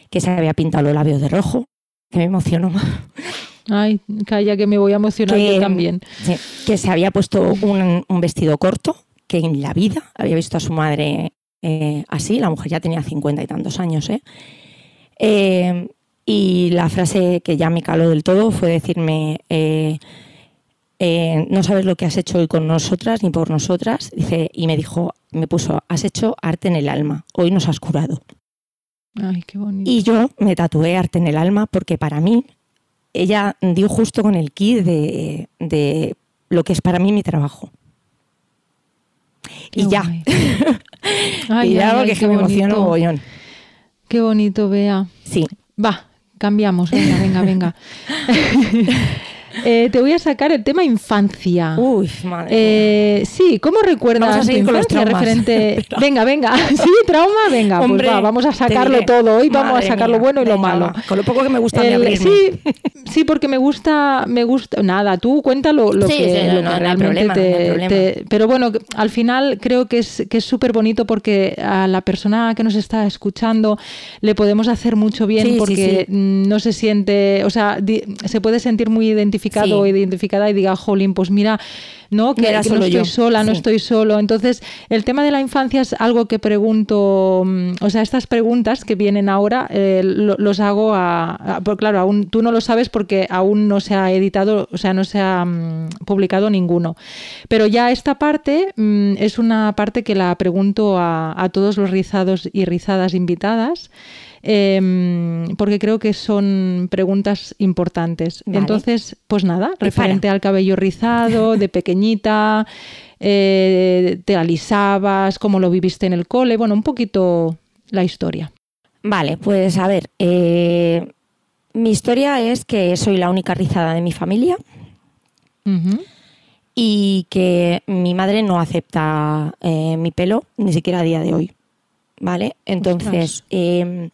que se había pintado los labios de rojo, que me emocionó. Ay, calla que me voy a emocionar yo también. que se había puesto un, vestido corto, que en la vida había visto a su madre eh, así, la mujer ya tenía cincuenta y tantos años, ¿eh? Y la frase que ya me caló del todo fue decirme, eh, eh, no sabes lo que has hecho hoy con nosotras ni por nosotras. Dice, y me dijo, me puso, has hecho arte en el alma, hoy nos has curado. Ay, qué bonito. Y yo me tatué arte en el alma porque para mí ella dio justo con el kit de, lo que es para mí mi trabajo. y ya. y ya, porque es que me emociono mogollón. Qué bonito, Bea. Sí. Va, Cambiamos, venga, venga, venga. Eh, te voy a sacar el tema infancia. Uy, madre. Eh, sí, ¿cómo recuerdas tu infancia referente? venga, venga. Sí, trauma, venga, pues va, vamos a sacarlo todo. Hoy vamos a sacar lo bueno y lo malo. Con lo poco que me gusta abrirme. Sí, sí, porque me gusta, me gusta. Nada, tú cuéntalo lo, que, realmente te, Pero bueno, al final creo que es que es súper bonito porque a la persona que nos está escuchando le podemos hacer mucho bien porque no se siente, o sea, se puede sentir muy identificado o identificada y diga, jolín, pues mira, ¿no? Que, no estoy sola, no estoy solo. Entonces, el tema de la infancia es algo que pregunto, mm, o sea, estas preguntas que vienen ahora eh, los hago a, claro, aún tú no lo sabes porque aún no se ha editado, o sea, no se ha mm, publicado ninguno. Pero ya esta parte mm, es una parte que la pregunto a, a todos los rizados y rizadas invitadas. Em, porque creo que son preguntas importantes. Entonces, pues nada, referente al cabello rizado, de pequeñita, eh, te alisabas, cómo lo viviste en el cole, bueno, un poquito la historia. Vale, pues a ver, eh, mi historia es que soy la única rizada de mi familia. Y que mi madre no acepta eh, mi pelo, ni siquiera a día de hoy. ¿Vale? Entonces, em,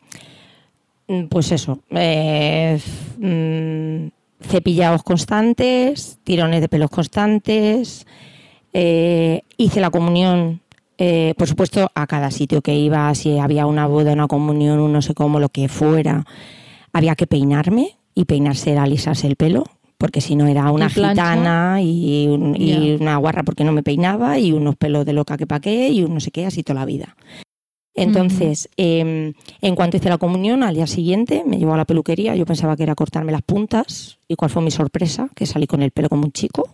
pues eso, eh, mm, cepillados constantes, tirones de pelos constantes, eh, hice la comunión, eh, por supuesto, a cada sitio que iba, si había una boda, una comunión, un no sé cómo, lo que fuera, había que peinarme y peinarse era alisarse el pelo, porque si no era una gitana y, una guarra porque no me peinaba y unos pelos de loca que pa' qué y un no sé qué, así toda la vida. Entonces, em, en cuanto hice la comunión, al día siguiente me llevó a la peluquería. Yo pensaba que era cortarme las puntas. ¿Y cuál fue mi sorpresa? Que salí con el pelo como un chico.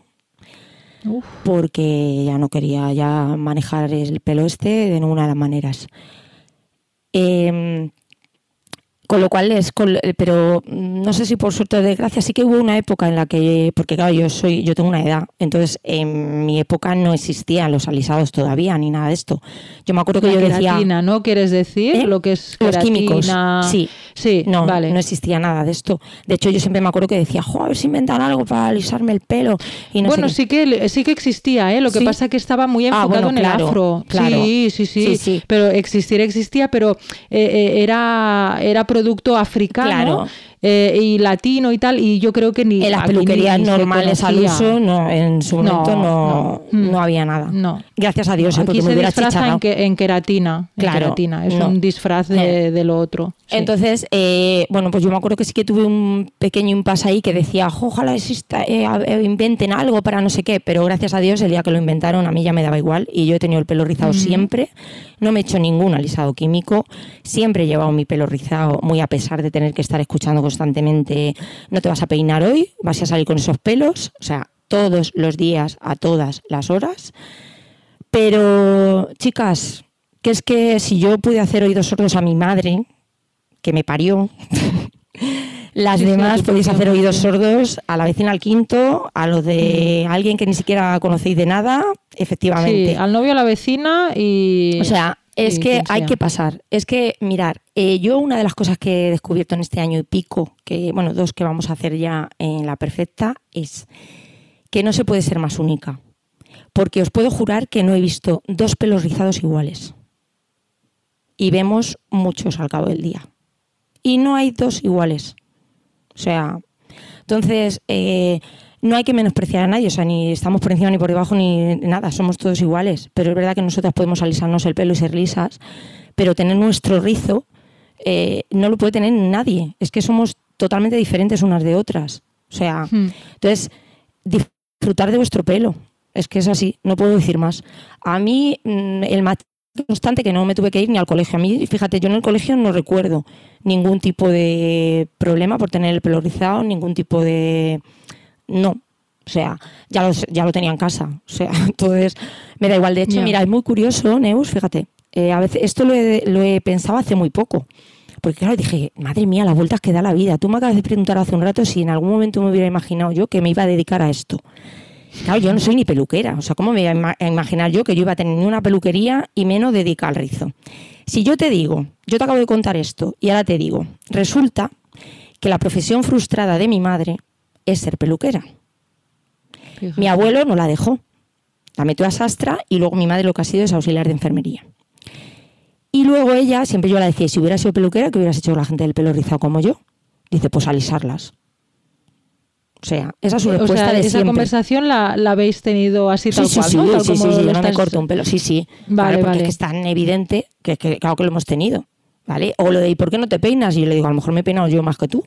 Porque ya no quería ya manejar el pelo este de ninguna de las maneras. Em, Con lo cual es, con- eh, pero mm, no sé si por suerte o desgracia, sí que hubo una época en la que, porque claro, yo soy, yo tengo una edad, entonces en mi época no existían los alisados todavía ni nada de esto. Yo me acuerdo que La yo decía queratina, ¿no? ¿Quieres decir? ¿Eh? Lo que es los químicos, sí, Sí, no, vale. no existía nada de esto. De hecho, yo siempre me acuerdo que decía, jo, a ver si inventan algo para alisarme el pelo y no sé bueno, qué". sí que sí que existía, ¿eh? Lo que Sí. pasa que estaba muy Ah, enfocado bueno, en el afro. claro. Sí, sí, sí, Sí, sí. Pero existir existía, pero eh, eh, era era producto africano. Eh, y latino y tal. Y yo creo que ni en las peluquerías normales al uso, no, en su momento no, no. no había nada. No. Gracias a Dios, ¿eh? Aquí porque me se hubiera disfraza en, que- en queratina. en Claro, queratina. Es un disfraz de, de lo otro. sí. Entonces, eh, bueno, pues yo me acuerdo que sí que tuve un pequeño impasse ahí que decía, "Jo, ojalá exista, eh, eh, inventen algo para no sé qué, pero gracias a Dios el día que lo inventaron a mí ya me daba igual y yo he tenido el pelo rizado siempre, no me he hecho ningún alisado químico, siempre he llevado mi pelo rizado, muy a pesar de tener que estar escuchando constantemente, no te vas a peinar hoy, vas a salir con esos pelos, o sea, todos los días, a todas las horas. Pero, chicas, que es que si yo pude hacer oídos sordos a mi madre, que me parió, las demás podéis hacer oídos sordos a la vecina al quinto, a lo de alguien que ni siquiera conocéis de nada, efectivamente. Sí, al novio, a la vecina y. O sea, es que hay que pasar. Es que, mirar, eh, yo una de las cosas que he descubierto en este año y pico, que, bueno, dos que vamos a hacer ya en la perfecta, es que no se puede ser más única. Porque os puedo jurar que no he visto dos pelos rizados iguales. Y vemos muchos al cabo del día. Y no hay dos iguales. O sea, entonces, eh, no hay que menospreciar a nadie, o sea, ni estamos por encima ni por debajo ni nada, somos todos iguales. Pero es verdad que nosotras podemos alisarnos el pelo y ser lisas, pero tener nuestro rizo eh, no lo puede tener nadie. Es que somos totalmente diferentes unas de otras. O sea, Hmm. entonces, disfrutar de vuestro pelo. Es que es así, no puedo decir más. A mí, mm, el mat constante que no me tuve que ir ni al colegio. A mí, fíjate, yo en el colegio no recuerdo ningún tipo de problema por tener el pelo rizado, ningún tipo de... No. O sea, ya lo, ya lo tenía en casa. O sea, entonces me da igual. De hecho, mira, es muy curioso, Neus, fíjate. eh, a veces esto lo he, lo he pensado hace muy poco. Porque claro, dije, madre mía, las vueltas que da la vida. Tú me acabas de preguntar hace un rato si en algún momento me hubiera imaginado yo que me iba a dedicar a esto. Claro, yo no soy ni peluquera. O sea, ¿cómo me iba a ima- a imaginar yo que yo iba a tener ni una peluquería y menos dedicar al rizo? Si yo te digo, yo te acabo de contar esto y ahora te digo, resulta que la profesión frustrada de mi madre es ser peluquera. Fíjate. Mi abuelo no la dejó. La metió a sastra y luego mi madre lo que ha sido es auxiliar de enfermería. Y luego ella, siempre yo la decía, si hubiera sido peluquera, ¿qué hubieras hecho con la gente del pelo rizado como yo? Dice, pues alisarlas. O sea, esa es su o respuesta sea, de esa siempre. conversación la, la habéis tenido así Sí, tal sí, cual, sí, ¿no? Tal sí, como sí, sí, yo no me corto un pelo. Sí, sí. Vale, Claro, porque vale. es que es tan evidente que, que claro que lo hemos tenido. ¿Vale? O lo de, ¿y por qué no te peinas? Y yo le digo, a lo mejor me he peinado yo más que tú.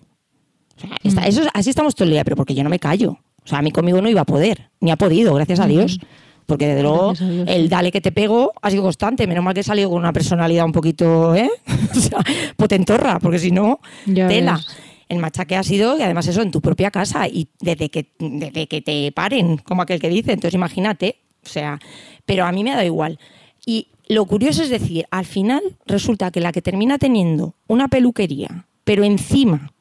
O sea, está- Mm. eso, es- así estamos todo el día, pero porque yo no me callo. O sea, a mí conmigo no iba a poder, ni ha podido, gracias a Dios. Porque desde luego sí. el dale que te pego ha sido constante. Menos mal que he salido con una personalidad un poquito, ¿eh? O sea, potentorra, porque si no, Ya tela. ves. El machaque ha sido, y además eso, en tu propia casa y desde que, desde que te paren, como aquel que dice. Entonces imagínate, o sea, pero a mí me ha dado igual. Y lo curioso es decir, al final resulta que la que termina teniendo una peluquería, pero encima,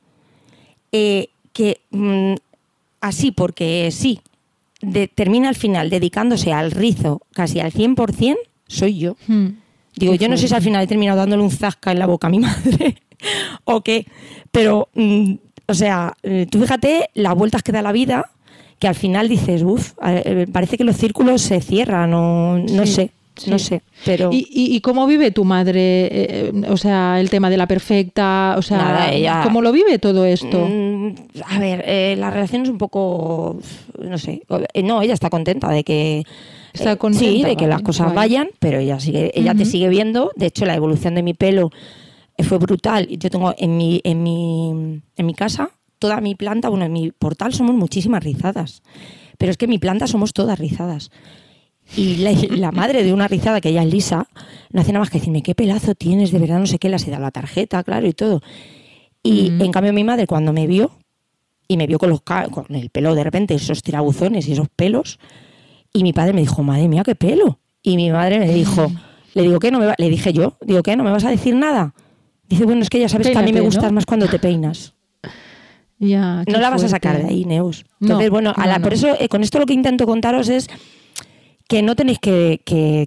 eh, que mm, así porque sí, de- termina al final dedicándose al rizo casi al 100%, soy yo. Hmm. Digo, yo no sé si al final he terminado dándole un zasca en la boca a mi madre o qué, pero, mm, o sea, eh, tú fíjate las vueltas que da la vida, que al final dices, uff, parece que los círculos se cierran o no Sí, sé, sí. no sé, pero... ¿Y, y, y cómo vive tu madre? eh, eh, o sea, el tema de la perfecta, o sea, Nada, ella- ¿cómo lo vive todo esto? Mm, a ver, eh, la relación es un poco, no sé, eh, no, ella está contenta de que Está eh, contenta, sí, de que vale, las cosas vayan, pero ella sigue, ella te sigue viendo. De hecho, la evolución de mi pelo eh, fue brutal. Yo tengo en mi, en mi, en mi casa toda mi planta, bueno, en mi portal somos muchísimas rizadas, pero es que en mi planta somos todas rizadas. Y la, la madre de una rizada, que ella es lisa, no hace nada más que decirme, qué pelazo tienes, de verdad, no sé qué, le has dado la tarjeta, claro, y todo. Y Mm. en cambio mi madre cuando me vio, y me vio con, los, con el pelo de repente, esos tirabuzones y esos pelos, y mi padre me dijo, madre mía, qué pelo. Y mi madre me dijo, le digo, ¿qué? No me va-". Le dije yo, digo, ¿qué? ¿No me vas a decir nada? Dice, bueno, es que ya sabes que a mí me gustas más cuando te peinas. Ya, no la vas a sacar de ahí, Neus. Entonces, bueno, por eso eh, con esto lo que intento contaros es que no tenéis que,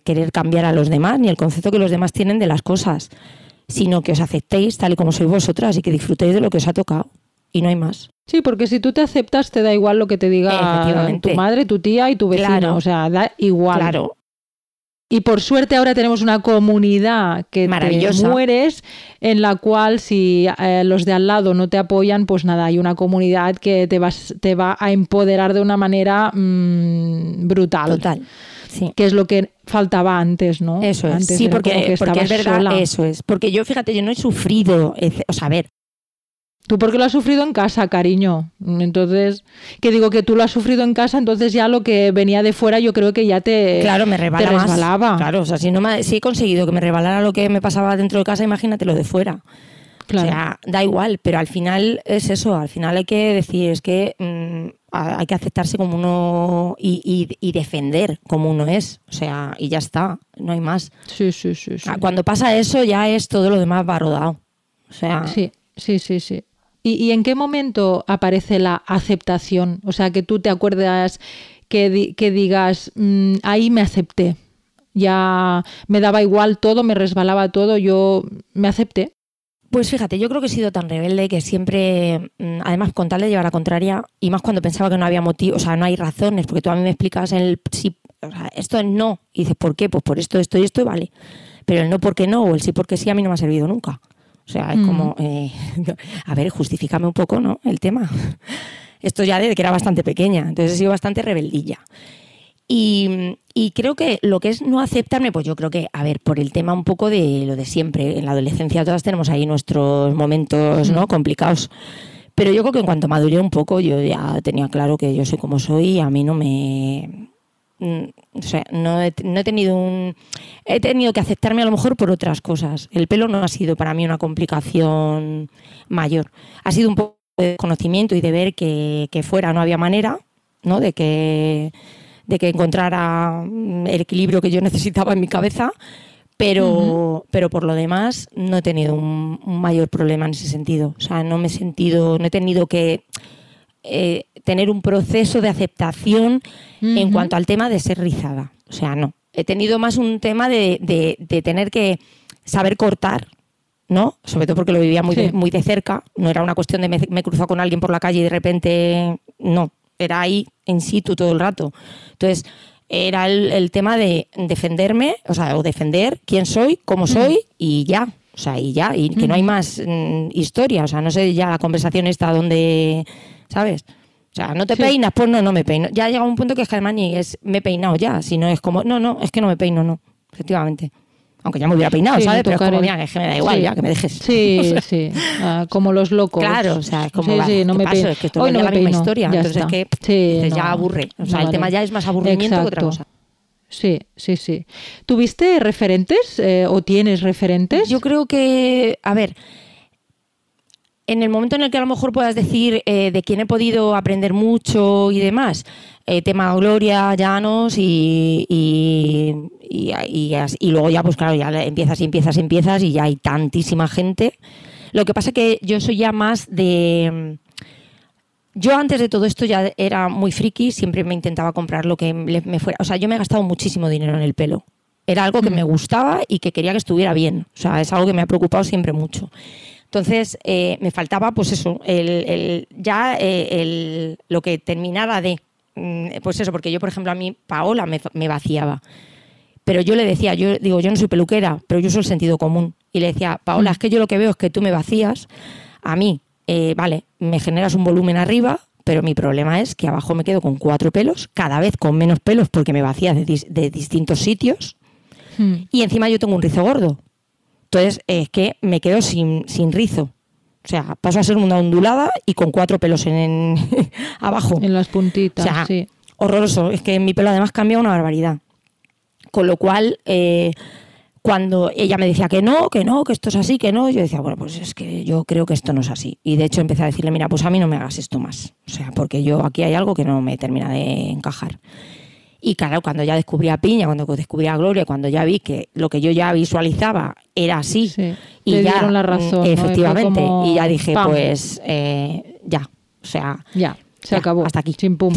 querer cambiar a los demás ni el concepto que los demás tienen de las cosas, sino que os aceptéis tal y como sois vosotras y que disfrutéis de lo que os ha tocado. Y no hay más. Sí, porque si tú te aceptas, te da igual lo que te diga tu madre, tu tía y tu vecino. O sea, da igual. Claro. Y por suerte ahora tenemos una comunidad que te mueres, en la cual si eh, los de al lado no te apoyan, pues nada, hay una comunidad que te, vas, te va a empoderar de una manera mm, brutal. Total. Que es lo que faltaba antes, ¿no? Eso es. sí, porque, porque es verdad, eso es. Porque yo, fíjate, yo no he sufrido, o sea, a ver, Tú porque lo has sufrido en casa, cariño. Entonces, que digo que tú lo has sufrido en casa, entonces ya lo que venía de fuera yo creo que ya te, claro, me resbalaba. Claro, o sea, si, no si he conseguido que me rebalara lo que me pasaba dentro de casa, imagínate lo de fuera. Claro. O sea, da igual, pero al final es eso, al final hay que decir, es que mm, hay que aceptarse como uno y, defender como uno es, o sea, y ya está, no hay más. Sí, sí, sí. Ah, cuando pasa eso ya es todo lo demás va rodado. O sea, sí, sí, sí, sí. ¿Y, en qué momento aparece la aceptación? O sea, que tú te acuerdas que, digas, mm, ahí me acepté, ya me daba igual todo, me resbalaba todo, yo me acepté. Pues fíjate, yo creo que he sido tan rebelde que siempre, mm, además con tal de llevar la contraria, y más cuando pensaba que no había motivo, o sea, no hay razones, porque tú a mí me explicas el sí, o sea, esto es no, y dices, ¿por qué? Pues por esto, esto y esto, vale. Pero el no porque no, o el sí porque sí, a mí no me ha servido nunca. O sea, es como, mm. eh, a ver, justifícame un poco, ¿no? El tema. Esto ya desde que era bastante pequeña, entonces he sido bastante rebeldilla. Y, creo que lo que es no aceptarme, pues yo creo que, a ver, por el tema un poco de lo de siempre, en la adolescencia todas tenemos ahí nuestros momentos, ¿no? Mm. Complicados. Pero yo creo que en cuanto maduré un poco, yo ya tenía claro que yo soy como soy y a mí no me, o sea, no he, tenido un... He tenido que aceptarme a lo mejor por otras cosas. El pelo no ha sido para mí una complicación mayor. Ha sido un poco de conocimiento y de ver que, fuera no había manera, ¿no? De que, de que encontrara el equilibrio que yo necesitaba en mi cabeza, pero, pero por lo demás no he tenido un, un mayor problema en ese sentido. O sea, no me he sentido, no he tenido que eh, tener un proceso de aceptación en cuanto al tema de ser rizada. O sea, no. He tenido más un tema de, tener que saber cortar, ¿no? Sobre todo porque lo vivía muy, de, muy de cerca. No era una cuestión de me, me cruzado con alguien por la calle y de repente. No. Era ahí en situ todo el rato. Entonces, era el, tema de defenderme, o sea, o defender quién soy, cómo soy y ya. O sea, y ya, y que no hay más mm, historia. O sea, no sé ya la conversación está donde ¿sabes? O sea, no te peinas, pues no, no me peino. Ya llega un punto que es que además ni es me he peinado ya, si no es como, no, no, es que no me peino, no, efectivamente. Aunque ya me hubiera peinado, ¿sabes? Pero es como, mira, que me da igual ya, que me dejes. Sí, sí, ah, como los locos. Claro, o sea, es como, sí, sí, no me peino. Es que esto es la misma historia, entonces es que sí, ya aburre. O sea, el tema ya es más aburrimiento que otra cosa. Sí, sí, sí. ¿Tuviste referentes eh, o tienes referentes? Yo creo que, a ver, en el momento en el que a lo mejor puedas decir eh, de quién he podido aprender mucho y demás, eh, tema Gloria, Llanos y, y, y, luego ya, pues claro, ya empiezas y empiezas y empiezas y ya hay tantísima gente. Lo que pasa que yo soy ya más de... Yo antes de todo esto ya era muy friki, siempre me intentaba comprar lo que me fuera. O sea, yo me he gastado muchísimo dinero en el pelo. Era algo que mm. me gustaba y que quería que estuviera bien. O sea, es algo que me ha preocupado siempre mucho. Entonces, eh, me faltaba, pues eso, el, ya eh, lo que terminara de, mm, pues eso, porque yo, por ejemplo, a mí Paola me, vaciaba. Pero yo le decía, yo digo, yo no soy peluquera, pero yo uso el sentido común. Y le decía, Paola, mm. es que yo lo que veo es que tú me vacías, a mí, eh, vale, me generas un volumen arriba, pero mi problema es que abajo me quedo con cuatro pelos, cada vez con menos pelos porque me vacías de, distintos sitios. Mm. Y encima yo tengo un rizo gordo. Entonces, es que me quedo sin, rizo. O sea, paso a ser una ondulada y con cuatro pelos en, abajo. En las puntitas, o sí. Horroroso. Es que mi pelo además cambia una barbaridad. Con lo cual, eh, cuando ella me decía que no, que no, que esto es así, que no, yo decía, bueno, pues es que yo creo que esto no es así. Y de hecho empecé a decirle, mira, pues a mí no me hagas esto más. O sea, porque yo aquí hay algo que no me termina de encajar. Y claro, cuando ya descubrí a Piña, cuando descubrí a Gloria, cuando ya vi que lo que yo ya visualizaba era así. Y ya, dieron la razón. Efectivamente. Y ya dije, pues eh, ya. O sea, ya. Se acabó. Hasta aquí. Chimpum.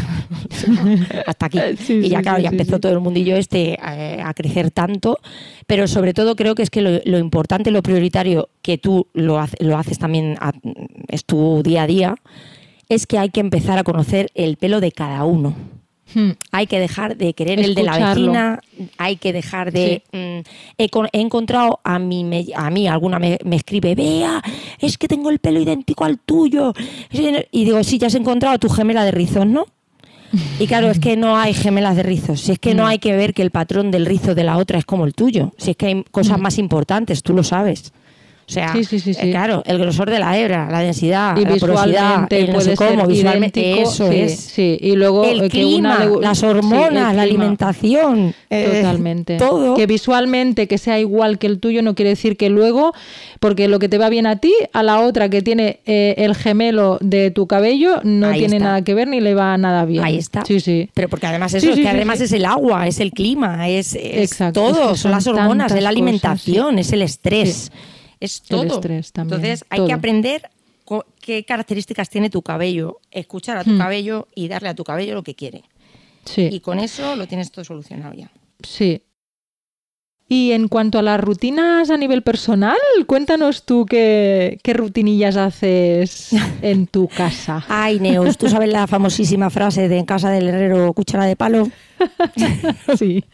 hasta aquí. y ya, claro, ya empezó todo el mundillo este eh, a, crecer tanto. Pero sobre todo creo que es que lo, importante, lo prioritario, que tú lo, lo haces también, es tu día a día, es que hay que empezar a conocer el pelo de cada uno. Hmm. Hay que dejar de querer el de la vecina, hay que dejar de... Mm, he, encontrado a mí, a mí alguna me, escribe, vea, es que tengo el pelo idéntico al tuyo. Y digo, sí, ya has encontrado tu gemela de rizos, ¿no? Y claro, es que no hay gemelas de rizos. Si es que no hmm. hay que ver que el patrón del rizo de la otra es como el tuyo. Si es que hay cosas hmm. más importantes, tú lo sabes. O sea, eh, claro, el grosor de la hebra, la densidad, la porosidad, el no sé cómo, visualmente eso es. Sí, y luego el clima, las hormonas, la alimentación, eh, totalmente. todo. Que visualmente que sea igual que el tuyo no quiere decir que luego, porque lo que te va bien a ti, a la otra que tiene eh, el gemelo de tu cabello no tiene nada que ver ni le va nada bien. Ahí está. Sí, sí. Pero porque además eso es que además es el agua, es el clima, es, todo, son las hormonas, es la alimentación, es el estrés es todo. Entonces hay que aprender qué características tiene tu cabello, escuchar a tu hmm. cabello y darle a tu cabello lo que quiere. Sí. Y con eso lo tienes todo solucionado ya. Sí. Y en cuanto a las rutinas a nivel personal, cuéntanos tú qué, qué rutinillas haces en tu casa. Ay, Neus, ¿tú sabes la famosísima frase de en casa del herrero cuchara de palo? sí.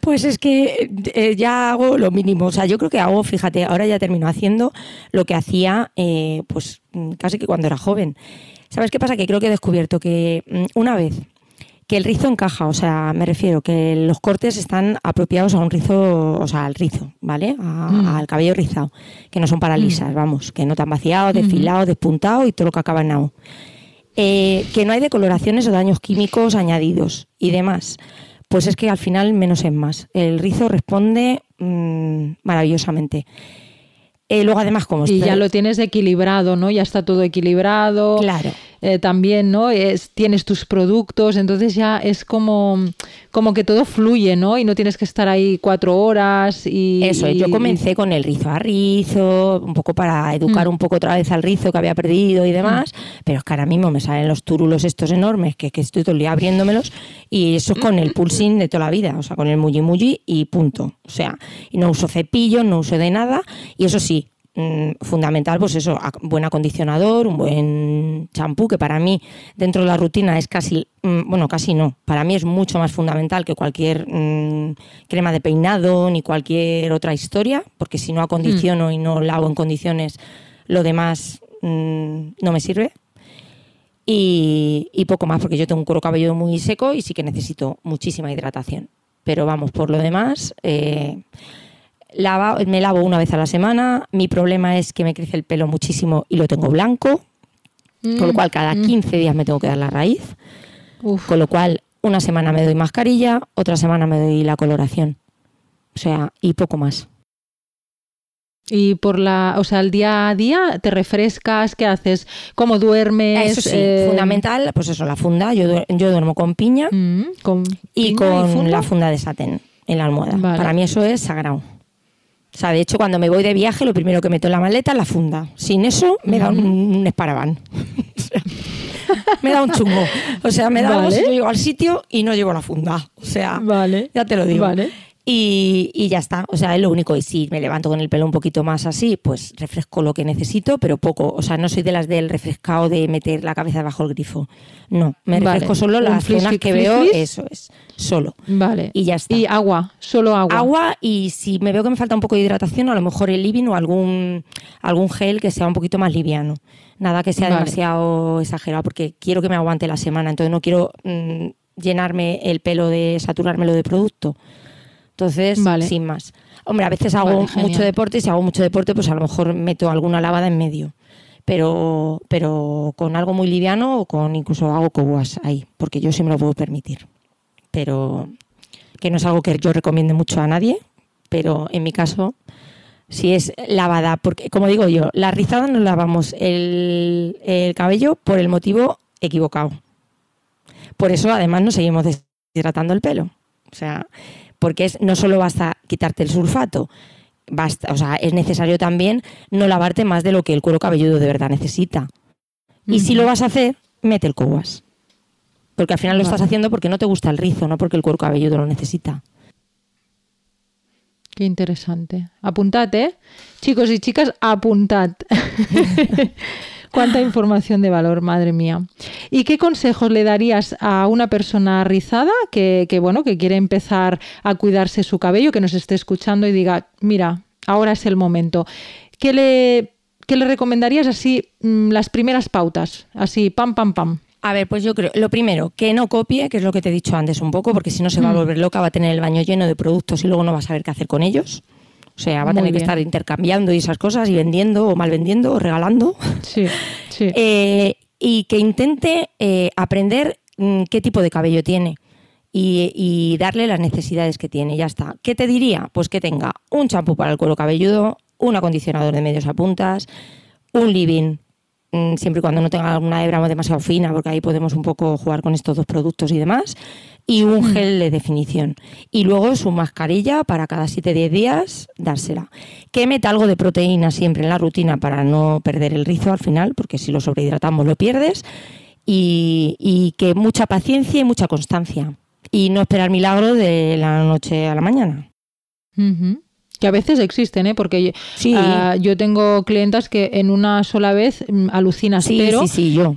Pues es que eh, ya hago lo mínimo. O sea, yo creo que hago, fíjate, ahora ya termino haciendo lo que hacía, eh, pues casi que cuando era joven. ¿Sabes qué pasa? Que creo que he descubierto que mm, una vez que el rizo encaja, o sea, me refiero que los cortes están apropiados a un rizo, o sea, al rizo, ¿vale? Mm. Al cabello rizado, que no son para mm. lisas, vamos, que no están vaciados, desfilados, despuntados y todo lo que acaba en nao. Eh, que no hay decoloraciones o daños químicos añadidos y demás. Pues es que al final menos es más. El rizo responde mm, maravillosamente. Eh, luego además como... Y ya lo tienes equilibrado, ¿no? Ya está todo equilibrado. Claro. Eh, también, ¿no? Es, tienes tus productos, entonces ya es como, como que todo fluye, ¿no? Y no tienes que estar ahí cuatro horas y... Eso, yo comencé con el rizo a rizo, un poco para educar mm. un poco otra vez al rizo que había perdido y demás, mm. pero es que ahora mismo me salen los túrulos estos enormes que, que estoy todo el día abriéndomelos y eso es con el pulsing de toda la vida, o sea, con el mulli mulli y punto. O sea, no uso cepillo, no uso de nada y eso sí, Mm, fundamental, pues eso, buen acondicionador, un buen champú, que para mí dentro de la rutina es casi, mm, bueno, casi no, para mí es mucho más fundamental que cualquier mm, crema de peinado ni cualquier otra historia, porque si no acondiciono y no lavo en condiciones, lo demás no me sirve. Y, poco más, porque yo tengo un cuero cabelludo muy seco y sí que necesito muchísima hidratación. Pero vamos, por lo demás... Eh, me lavo una vez a la semana. Mi problema es que me crece el pelo muchísimo y lo tengo blanco. con lo cual, cada 15 mm. días me tengo que dar la raíz. Con lo cual, una semana me doy mascarilla, otra semana me doy la coloración. O sea, y poco más. Y por la, o sea, el día a día te refrescas, ¿qué haces? ¿Cómo duermes? Eso sí, eh, fundamental, pues eso, la funda. Yo, yo duermo con piña mm, y con la funda de satén en la almohada. Para mí eso es sagrado. O sea, de hecho, cuando me voy de viaje, lo primero que meto en la maleta es la funda. Sin eso, me da un, un esparaban. me da un chungo. O sea, me da algo si llego al sitio y no llevo la funda. O sea, vale. ya te lo digo. Vale. Y, ya está. O sea, es lo único. Y si me levanto con el pelo un poquito más así, pues refresco lo que necesito, pero poco. O sea, no soy de las del refrescado de meter la cabeza debajo del grifo. No, me refresco solo las zonas que veo, eso es, solo. Vale. Y ya está. Y agua, solo agua. Agua y si me veo que me falta un poco de hidratación, a lo mejor el living o algún, algún gel que sea un poquito más liviano. Nada que sea demasiado exagerado porque quiero que me aguante la semana, entonces no quiero mm, llenarme el pelo de, saturármelo de producto. Entonces, sin más. Hombre, a veces hago mucho deporte y si hago mucho deporte, pues a lo mejor meto alguna lavada en medio. Pero, pero con algo muy liviano o con incluso hago coguas ahí, porque yo sí me lo puedo permitir. Pero que no es algo que yo recomiende mucho a nadie, pero en mi caso si es lavada, porque como digo yo, la rizada nos lavamos el, el cabello por el motivo equivocado. Por eso además nos seguimos hidratando el pelo. O sea, porque es, no solo basta quitarte el sulfato, basta, o sea, es necesario también no lavarte más de lo que el cuero cabelludo de verdad necesita. Y si lo vas a hacer, mete el coguas. Porque al final lo estás haciendo porque no te gusta el rizo, no porque el cuero cabelludo lo necesita. Qué interesante. Apuntad, ¿eh? Chicos y chicas, apuntad. Cuánta información de valor, madre mía. ¿Y qué consejos le darías a una persona rizada que, que, bueno, que quiere empezar a cuidarse su cabello, que nos esté escuchando y diga, mira, ahora es el momento? ¿Qué le, qué le recomendarías así mm, las primeras pautas? Así, pam, pam, pam. A ver, pues yo creo, lo primero, que no copie, que es lo que te he dicho antes un poco, porque si no se va a mm. volver loca, va a tener el baño lleno de productos y luego no va a saber qué hacer con ellos. O sea, va a tener que estar intercambiando y esas cosas y vendiendo o mal vendiendo o regalando. Sí, sí. Eh, y que intente eh, aprender mm, qué tipo de cabello tiene y, y, darle las necesidades que tiene. Ya está. ¿Qué te diría? Pues que tenga un champú para el cuero cabelludo, un acondicionador de medios a puntas, un living Mm, siempre y cuando no tenga una hebra demasiado fina, porque ahí podemos un poco jugar con estos dos productos y demás, y un mm. gel de definición. Y luego su mascarilla para cada 7-10 días dársela. Que meta algo de proteína siempre en la rutina para no perder el rizo al final, porque si lo sobrehidratamos lo pierdes. Y, que mucha paciencia y mucha constancia. Y no esperar milagro de la noche a la mañana. Que a veces existen, ¿eh? porque ah, yo tengo clientas que en una sola vez mm, alucinas, pero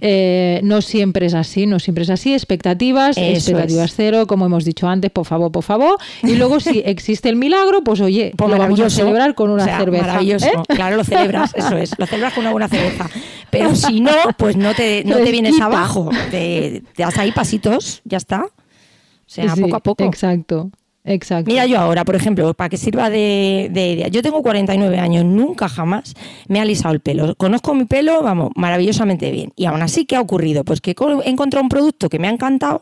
eh, no siempre es así, no siempre es así. Expectativas, expectativas cero, como hemos dicho antes, por favor, por favor. Y luego si existe el milagro, pues oye, pues lo vamos a celebrar con una cerveza. Maravilloso, ¿eh? claro, lo celebras, eso es, lo celebras con una buena cerveza. Pero si no, pues no te, no te vienes abajo, te, te das ahí pasitos, ya está. O sea, poco a poco. Exacto. Exacto. Mira yo ahora, por ejemplo, para que sirva de, idea. Yo tengo 49 años, nunca jamás me ha alisado el pelo. Conozco mi pelo, vamos, maravillosamente bien. Y aún así, ¿qué ha ocurrido? Pues que he encontrado un producto que me ha encantado,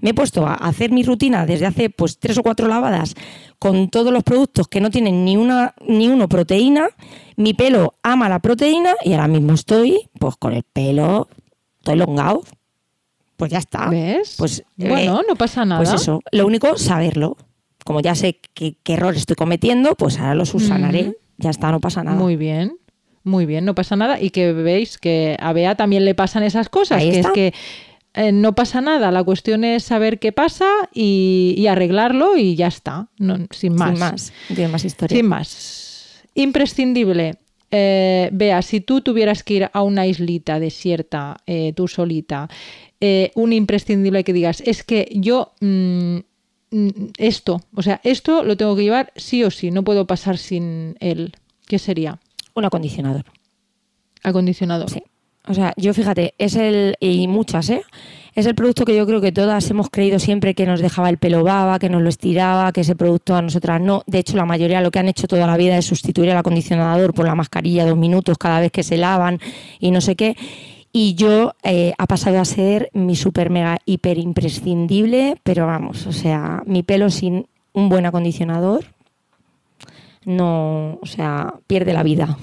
me he puesto a hacer mi rutina desde hace pues tres o cuatro lavadas con todos los productos que no tienen ni una ni uno proteína. Mi pelo ama la proteína y ahora mismo estoy pues con el pelo, estoy elongado. Pues ya está. ¿Ves? Pues bueno, eh, no pasa nada. Pues eso, lo único saberlo como ya sé qué, error estoy cometiendo, pues ahora los subsanaré. Ya está, no pasa nada. Muy bien. Muy bien, no pasa nada. Y que veis que a Bea también le pasan esas cosas, que es que eh, no pasa nada. La cuestión es saber qué pasa y, arreglarlo y ya está. sin más. Sin más. Tiene más historia. Sin más. Imprescindible. Eh, Bea, si tú tuvieras que ir a una islita desierta, eh, tú solita, un imprescindible que digas, es que yo Mm, esto, o sea, esto lo tengo que llevar sí o sí, no puedo pasar sin él. ¿Qué sería? Un acondicionador. Acondicionador. Sí. O sea, yo fíjate, es el, y muchas, ¿eh? Es el producto que yo creo que todas hemos creído siempre que nos dejaba el pelo baba, que nos lo estiraba, que ese producto a nosotras no. De hecho, la mayoría lo que han hecho toda la vida es sustituir el acondicionador por la mascarilla dos minutos cada vez que se lavan y no sé qué y yo eh, ha pasado a ser mi super mega hiper imprescindible, pero vamos, o sea, mi pelo sin un buen acondicionador no, o sea, pierde la vida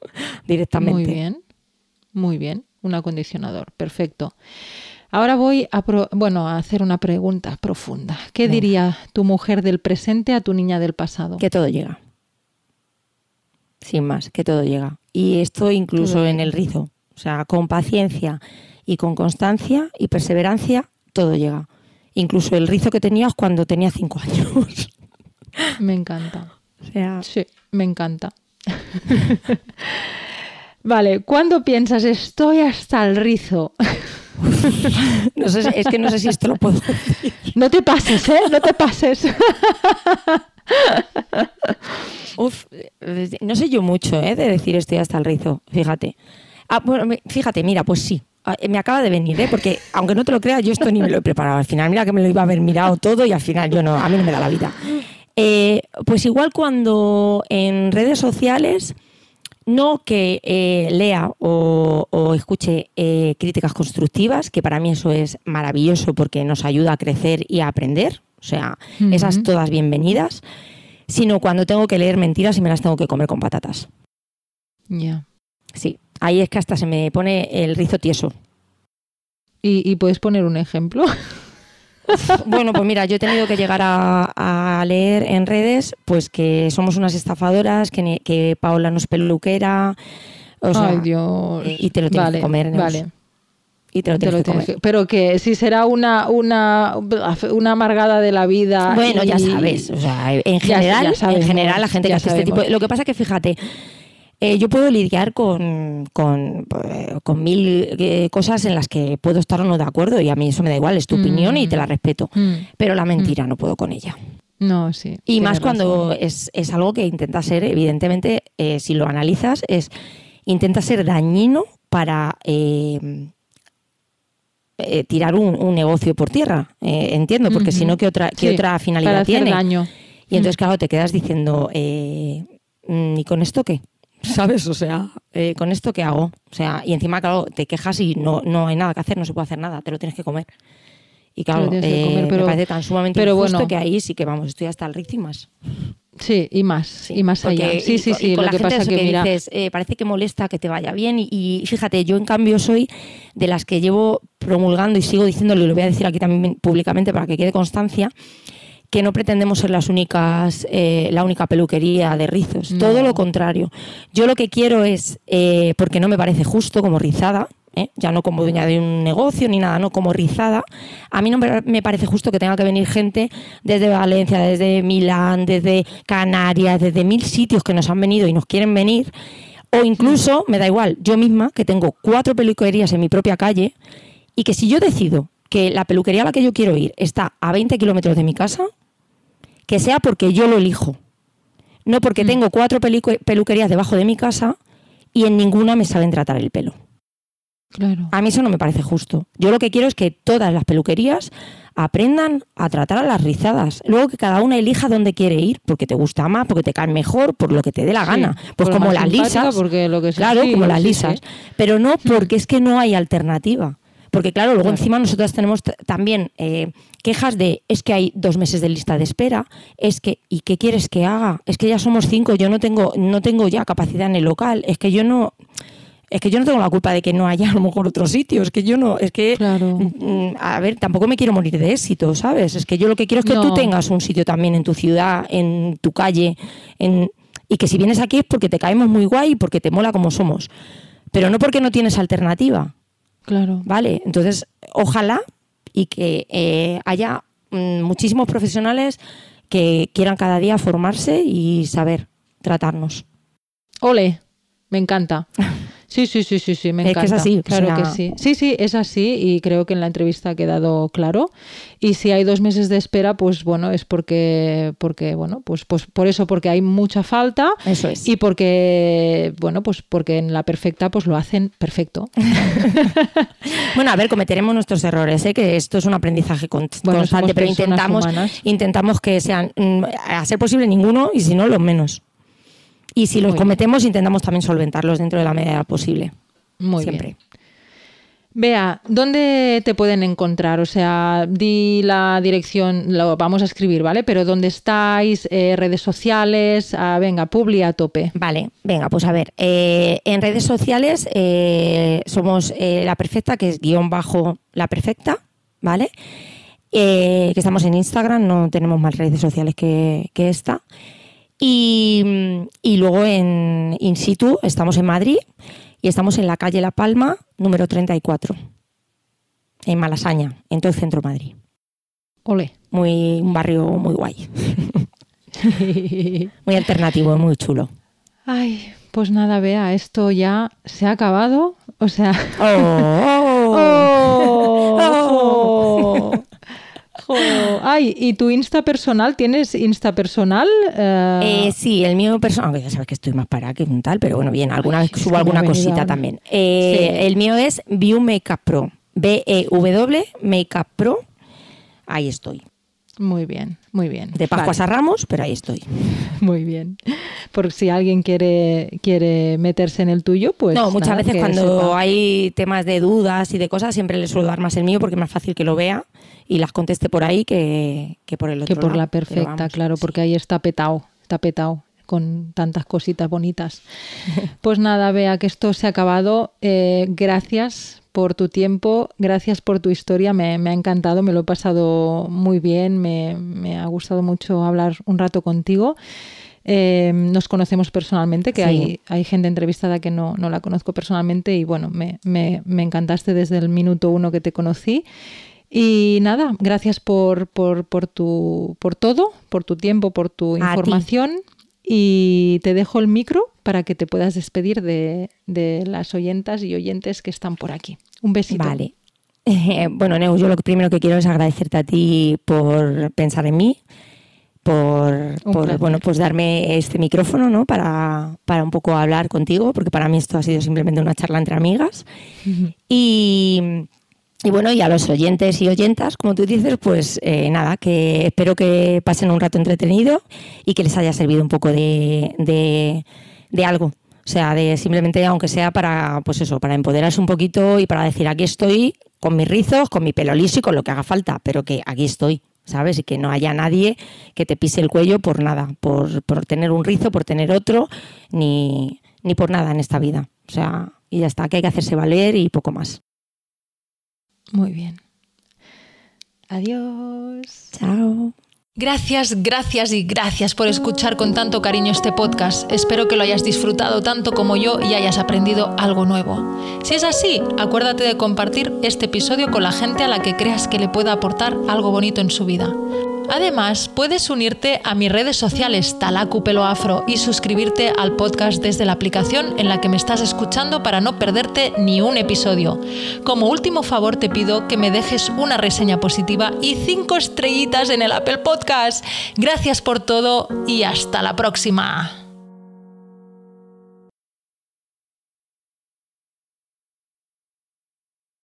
directamente. Muy bien, muy bien, un acondicionador, perfecto. Ahora voy a, bueno, a hacer una pregunta profunda. ¿Qué diría tu mujer del presente a tu niña del pasado? Que todo llega. Sin más, que todo llega. Y esto incluso en el rizo. O sea, con paciencia y con constancia y perseverancia, todo llega. Incluso el rizo que tenías cuando tenía cinco años. Me encanta. Sí, me encanta. vale, ¿cuándo piensas estoy hasta el rizo? no sé, es que no sé si esto lo puedo decir. No te pases, ¿eh? No te pases. Uf, no sé yo mucho, ¿eh? De decir estoy hasta el rizo, fíjate. Ah, bueno, fíjate, mira, pues sí. Ah, me acaba de venir, ¿eh? porque aunque no te lo creas, yo esto ni me lo he preparado. Al final, mira que me lo iba a haber mirado todo y al final yo no, a mí no me da la vida. Eh, pues igual cuando en redes sociales, no que eh, lea o, escuche eh, críticas constructivas, que para mí eso es maravilloso porque nos ayuda a crecer y a aprender, o sea, esas todas bienvenidas, sino cuando tengo que leer mentiras y me las tengo que comer con patatas. Ya. Sí, ahí es que hasta se me pone el rizo tieso. ¿Y, puedes poner un ejemplo? bueno, pues mira, yo he tenido que llegar a, leer en redes pues que somos unas estafadoras, que, que Paola no es peluquera. O sea, Ay, Dios. Y te lo tienes que comer. Vale. Y te lo tienes, que comer. pero que si será una, una, una amargada de la vida. Bueno, ya sabes. O sea, en general, en general la gente que hace este tipo. Lo que pasa es que fíjate, eh, yo puedo lidiar con, con, eh, mil eh, cosas en las que puedo estar o no de acuerdo y a mí eso me da igual, es tu opinión y te la mm. respeto. Mm. Pero la mentira mm. no puedo con ella. No, sí. Y más cuando es, algo que intenta ser, evidentemente, si lo analizas, es intenta ser dañino para tirar un, negocio por tierra. entiendo, porque si no, ¿qué otra, qué otra finalidad tiene? Daño. Y entonces, claro, te quedas diciendo, ¿y con esto qué? ¿Sabes? O sea, eh, ¿con esto qué hago? O sea, y encima, claro, te quejas y no, no hay nada que hacer, no se puede hacer nada, te lo tienes que comer. Y claro, eh, me parece tan sumamente pero injusto que ahí sí que vamos, estoy hasta el ritmo y más. Sí, y más, y más allá. Sí, sí, sí. lo que pasa que, dices, eh, parece que molesta que te vaya bien. Y, y, fíjate, yo en cambio soy de las que llevo promulgando y sigo diciéndolo, y lo voy a decir aquí también públicamente para que quede constancia, que no pretendemos ser las únicas, eh, la única peluquería de rizos. Todo lo contrario. Yo lo que quiero es, eh, porque no me parece justo como rizada, ¿eh? ya no como dueña de un negocio ni nada, no como rizada, a mí no me parece justo que tenga que venir gente desde Valencia, desde Milán, desde Canarias, desde mil sitios que nos han venido y nos quieren venir. O incluso, me da igual, yo misma, que tengo cuatro peluquerías en mi propia calle, y que si yo decido que la peluquería a la que yo quiero ir está a 20 kilómetros de mi casa, que sea porque yo lo elijo. No porque mm. tengo cuatro peluquerías debajo de mi casa y en ninguna me saben tratar el pelo. Claro. A mí eso no me parece justo. Yo lo que quiero es que todas las peluquerías aprendan a tratar a las rizadas. Luego que cada una elija dónde quiere ir, porque te gusta más, porque te cae mejor, por lo que te dé la gana. Pues como las lisas. Porque lo que claro, como las lisas. Pero no mm. porque es que no hay alternativa. Porque claro, luego encima nosotros tenemos también eh, quejas de es que hay dos meses de lista de espera, es que ¿y qué quieres que haga? Es que ya somos cinco, yo no tengo no tengo ya capacidad en el local, es que yo no es que yo no tengo la culpa de que no haya a lo mejor otro sitio, es que yo no, es que, mm, a ver, tampoco me quiero morir de éxito, ¿sabes? Es que yo lo que quiero es que tú tengas un sitio también en tu ciudad, en tu calle, en, y que si vienes aquí es porque te caemos muy guay y porque te mola como somos, pero no porque no tienes alternativa. Claro. ¿Vale? Entonces, ojalá y que eh, haya mm, muchísimos profesionales que quieran cada día formarse y saber tratarnos. Ole, me encanta. Sí, sí, sí, sí, sí, me encanta. Es que es así. Claro que sí. Sí, sí, es así y creo que en la entrevista ha quedado claro. Y si hay dos meses de espera, pues bueno, es porque, porque bueno, pues, pues por eso, porque hay mucha falta. Eso es. Y porque, bueno, pues porque en la perfecta pues lo hacen perfecto. bueno, a ver, cometeremos nuestros errores, ¿eh? que esto es un aprendizaje constante, pero intentamos, intentamos que sean, mm, a ser posible ninguno y si no, los menos. Y si los cometemos, intentamos también solventarlos dentro de la medida posible. Muy Siempre. bien. Vea, ¿dónde te pueden encontrar? O sea, di la dirección, lo vamos a escribir, ¿vale? Pero ¿dónde estáis? Eh, ¿Redes sociales? Ah, venga, Publi a tope. Vale, venga, pues a ver. Eh, en redes sociales eh, somos La Perfecta, que es guion bajo La Perfecta, ¿vale? que estamos en Instagram, no tenemos más redes sociales que, que esta. Y, luego en in situ estamos en Madrid y estamos en la calle La Palma, número 34, en Malasaña, en todo el centro de Madrid. Ole. Muy, un barrio muy guay. muy alternativo, muy chulo. Ay, pues nada, vea, esto ya se ha acabado. O sea. oh, oh, oh ay, ¿y tu Insta personal? ¿Tienes Insta personal? Eh, sí, el mío personal, ya sabes que estoy más para que un tal, pero bueno, bien, alguna vez subo alguna cosita también. Eh, el mío es View Makeup Pro, B-E-W Makeup Pro, ahí estoy. Muy bien, muy bien. De Pascuas a Ramos, pero ahí estoy. Muy bien. Por si alguien quiere, quiere meterse en el tuyo, pues. No, muchas veces cuando hay temas de dudas y de cosas, siempre le suelo dar más el mío porque es más fácil que lo vea y las conteste por ahí que, por el otro. Que por la perfecta, claro, porque ahí está petado, está petado con tantas cositas bonitas. pues nada, vea que esto se ha acabado. Eh, gracias por tu tiempo, gracias por tu historia, me, ha encantado, me lo he pasado muy bien, me, ha gustado mucho hablar un rato contigo. Eh, nos conocemos personalmente, que hay, hay gente entrevistada que no, no la conozco personalmente y bueno, me, me, me encantaste desde el minuto uno que te conocí. Y nada, gracias por, por, por, tu, por todo, por tu tiempo, por tu información. Y te dejo el micro para que te puedas despedir de, las oyentas y oyentes que están por aquí. Un besito. Vale. bueno, Neu, yo lo primero que quiero es agradecerte a ti por pensar en mí, por, bueno, pues darme este micrófono ¿no? para, un poco hablar contigo, porque para mí esto ha sido simplemente una charla entre amigas. Y y bueno, y a los oyentes y oyentas, como tú dices, pues eh, nada, que espero que pasen un rato entretenido y que les haya servido un poco de, de, algo. O sea, de simplemente, aunque sea para, pues eso, para empoderarse un poquito y para decir, aquí estoy con mis rizos, con mi pelo liso y con lo que haga falta, pero que aquí estoy, ¿sabes? Y que no haya nadie que te pise el cuello por nada, por, por tener un rizo, por tener otro, ni, ni por nada en esta vida. O sea, y ya está, que hay que hacerse valer y poco más. Muy bien. Adiós. Chao. Gracias, gracias y gracias por escuchar con tanto cariño este podcast. Espero que lo hayas disfrutado tanto como yo y hayas aprendido algo nuevo. Si es así, acuérdate de compartir este episodio con la gente a la que creas que le pueda aportar algo bonito en su vida. Además, puedes unirte a mis redes sociales Talacu Pelo Afro y suscribirte al podcast desde la aplicación en la que me estás escuchando para no perderte ni un episodio. Como último favor te pido que me dejes una reseña positiva y cinco estrellitas en el Apple Gracias por todo y hasta la próxima.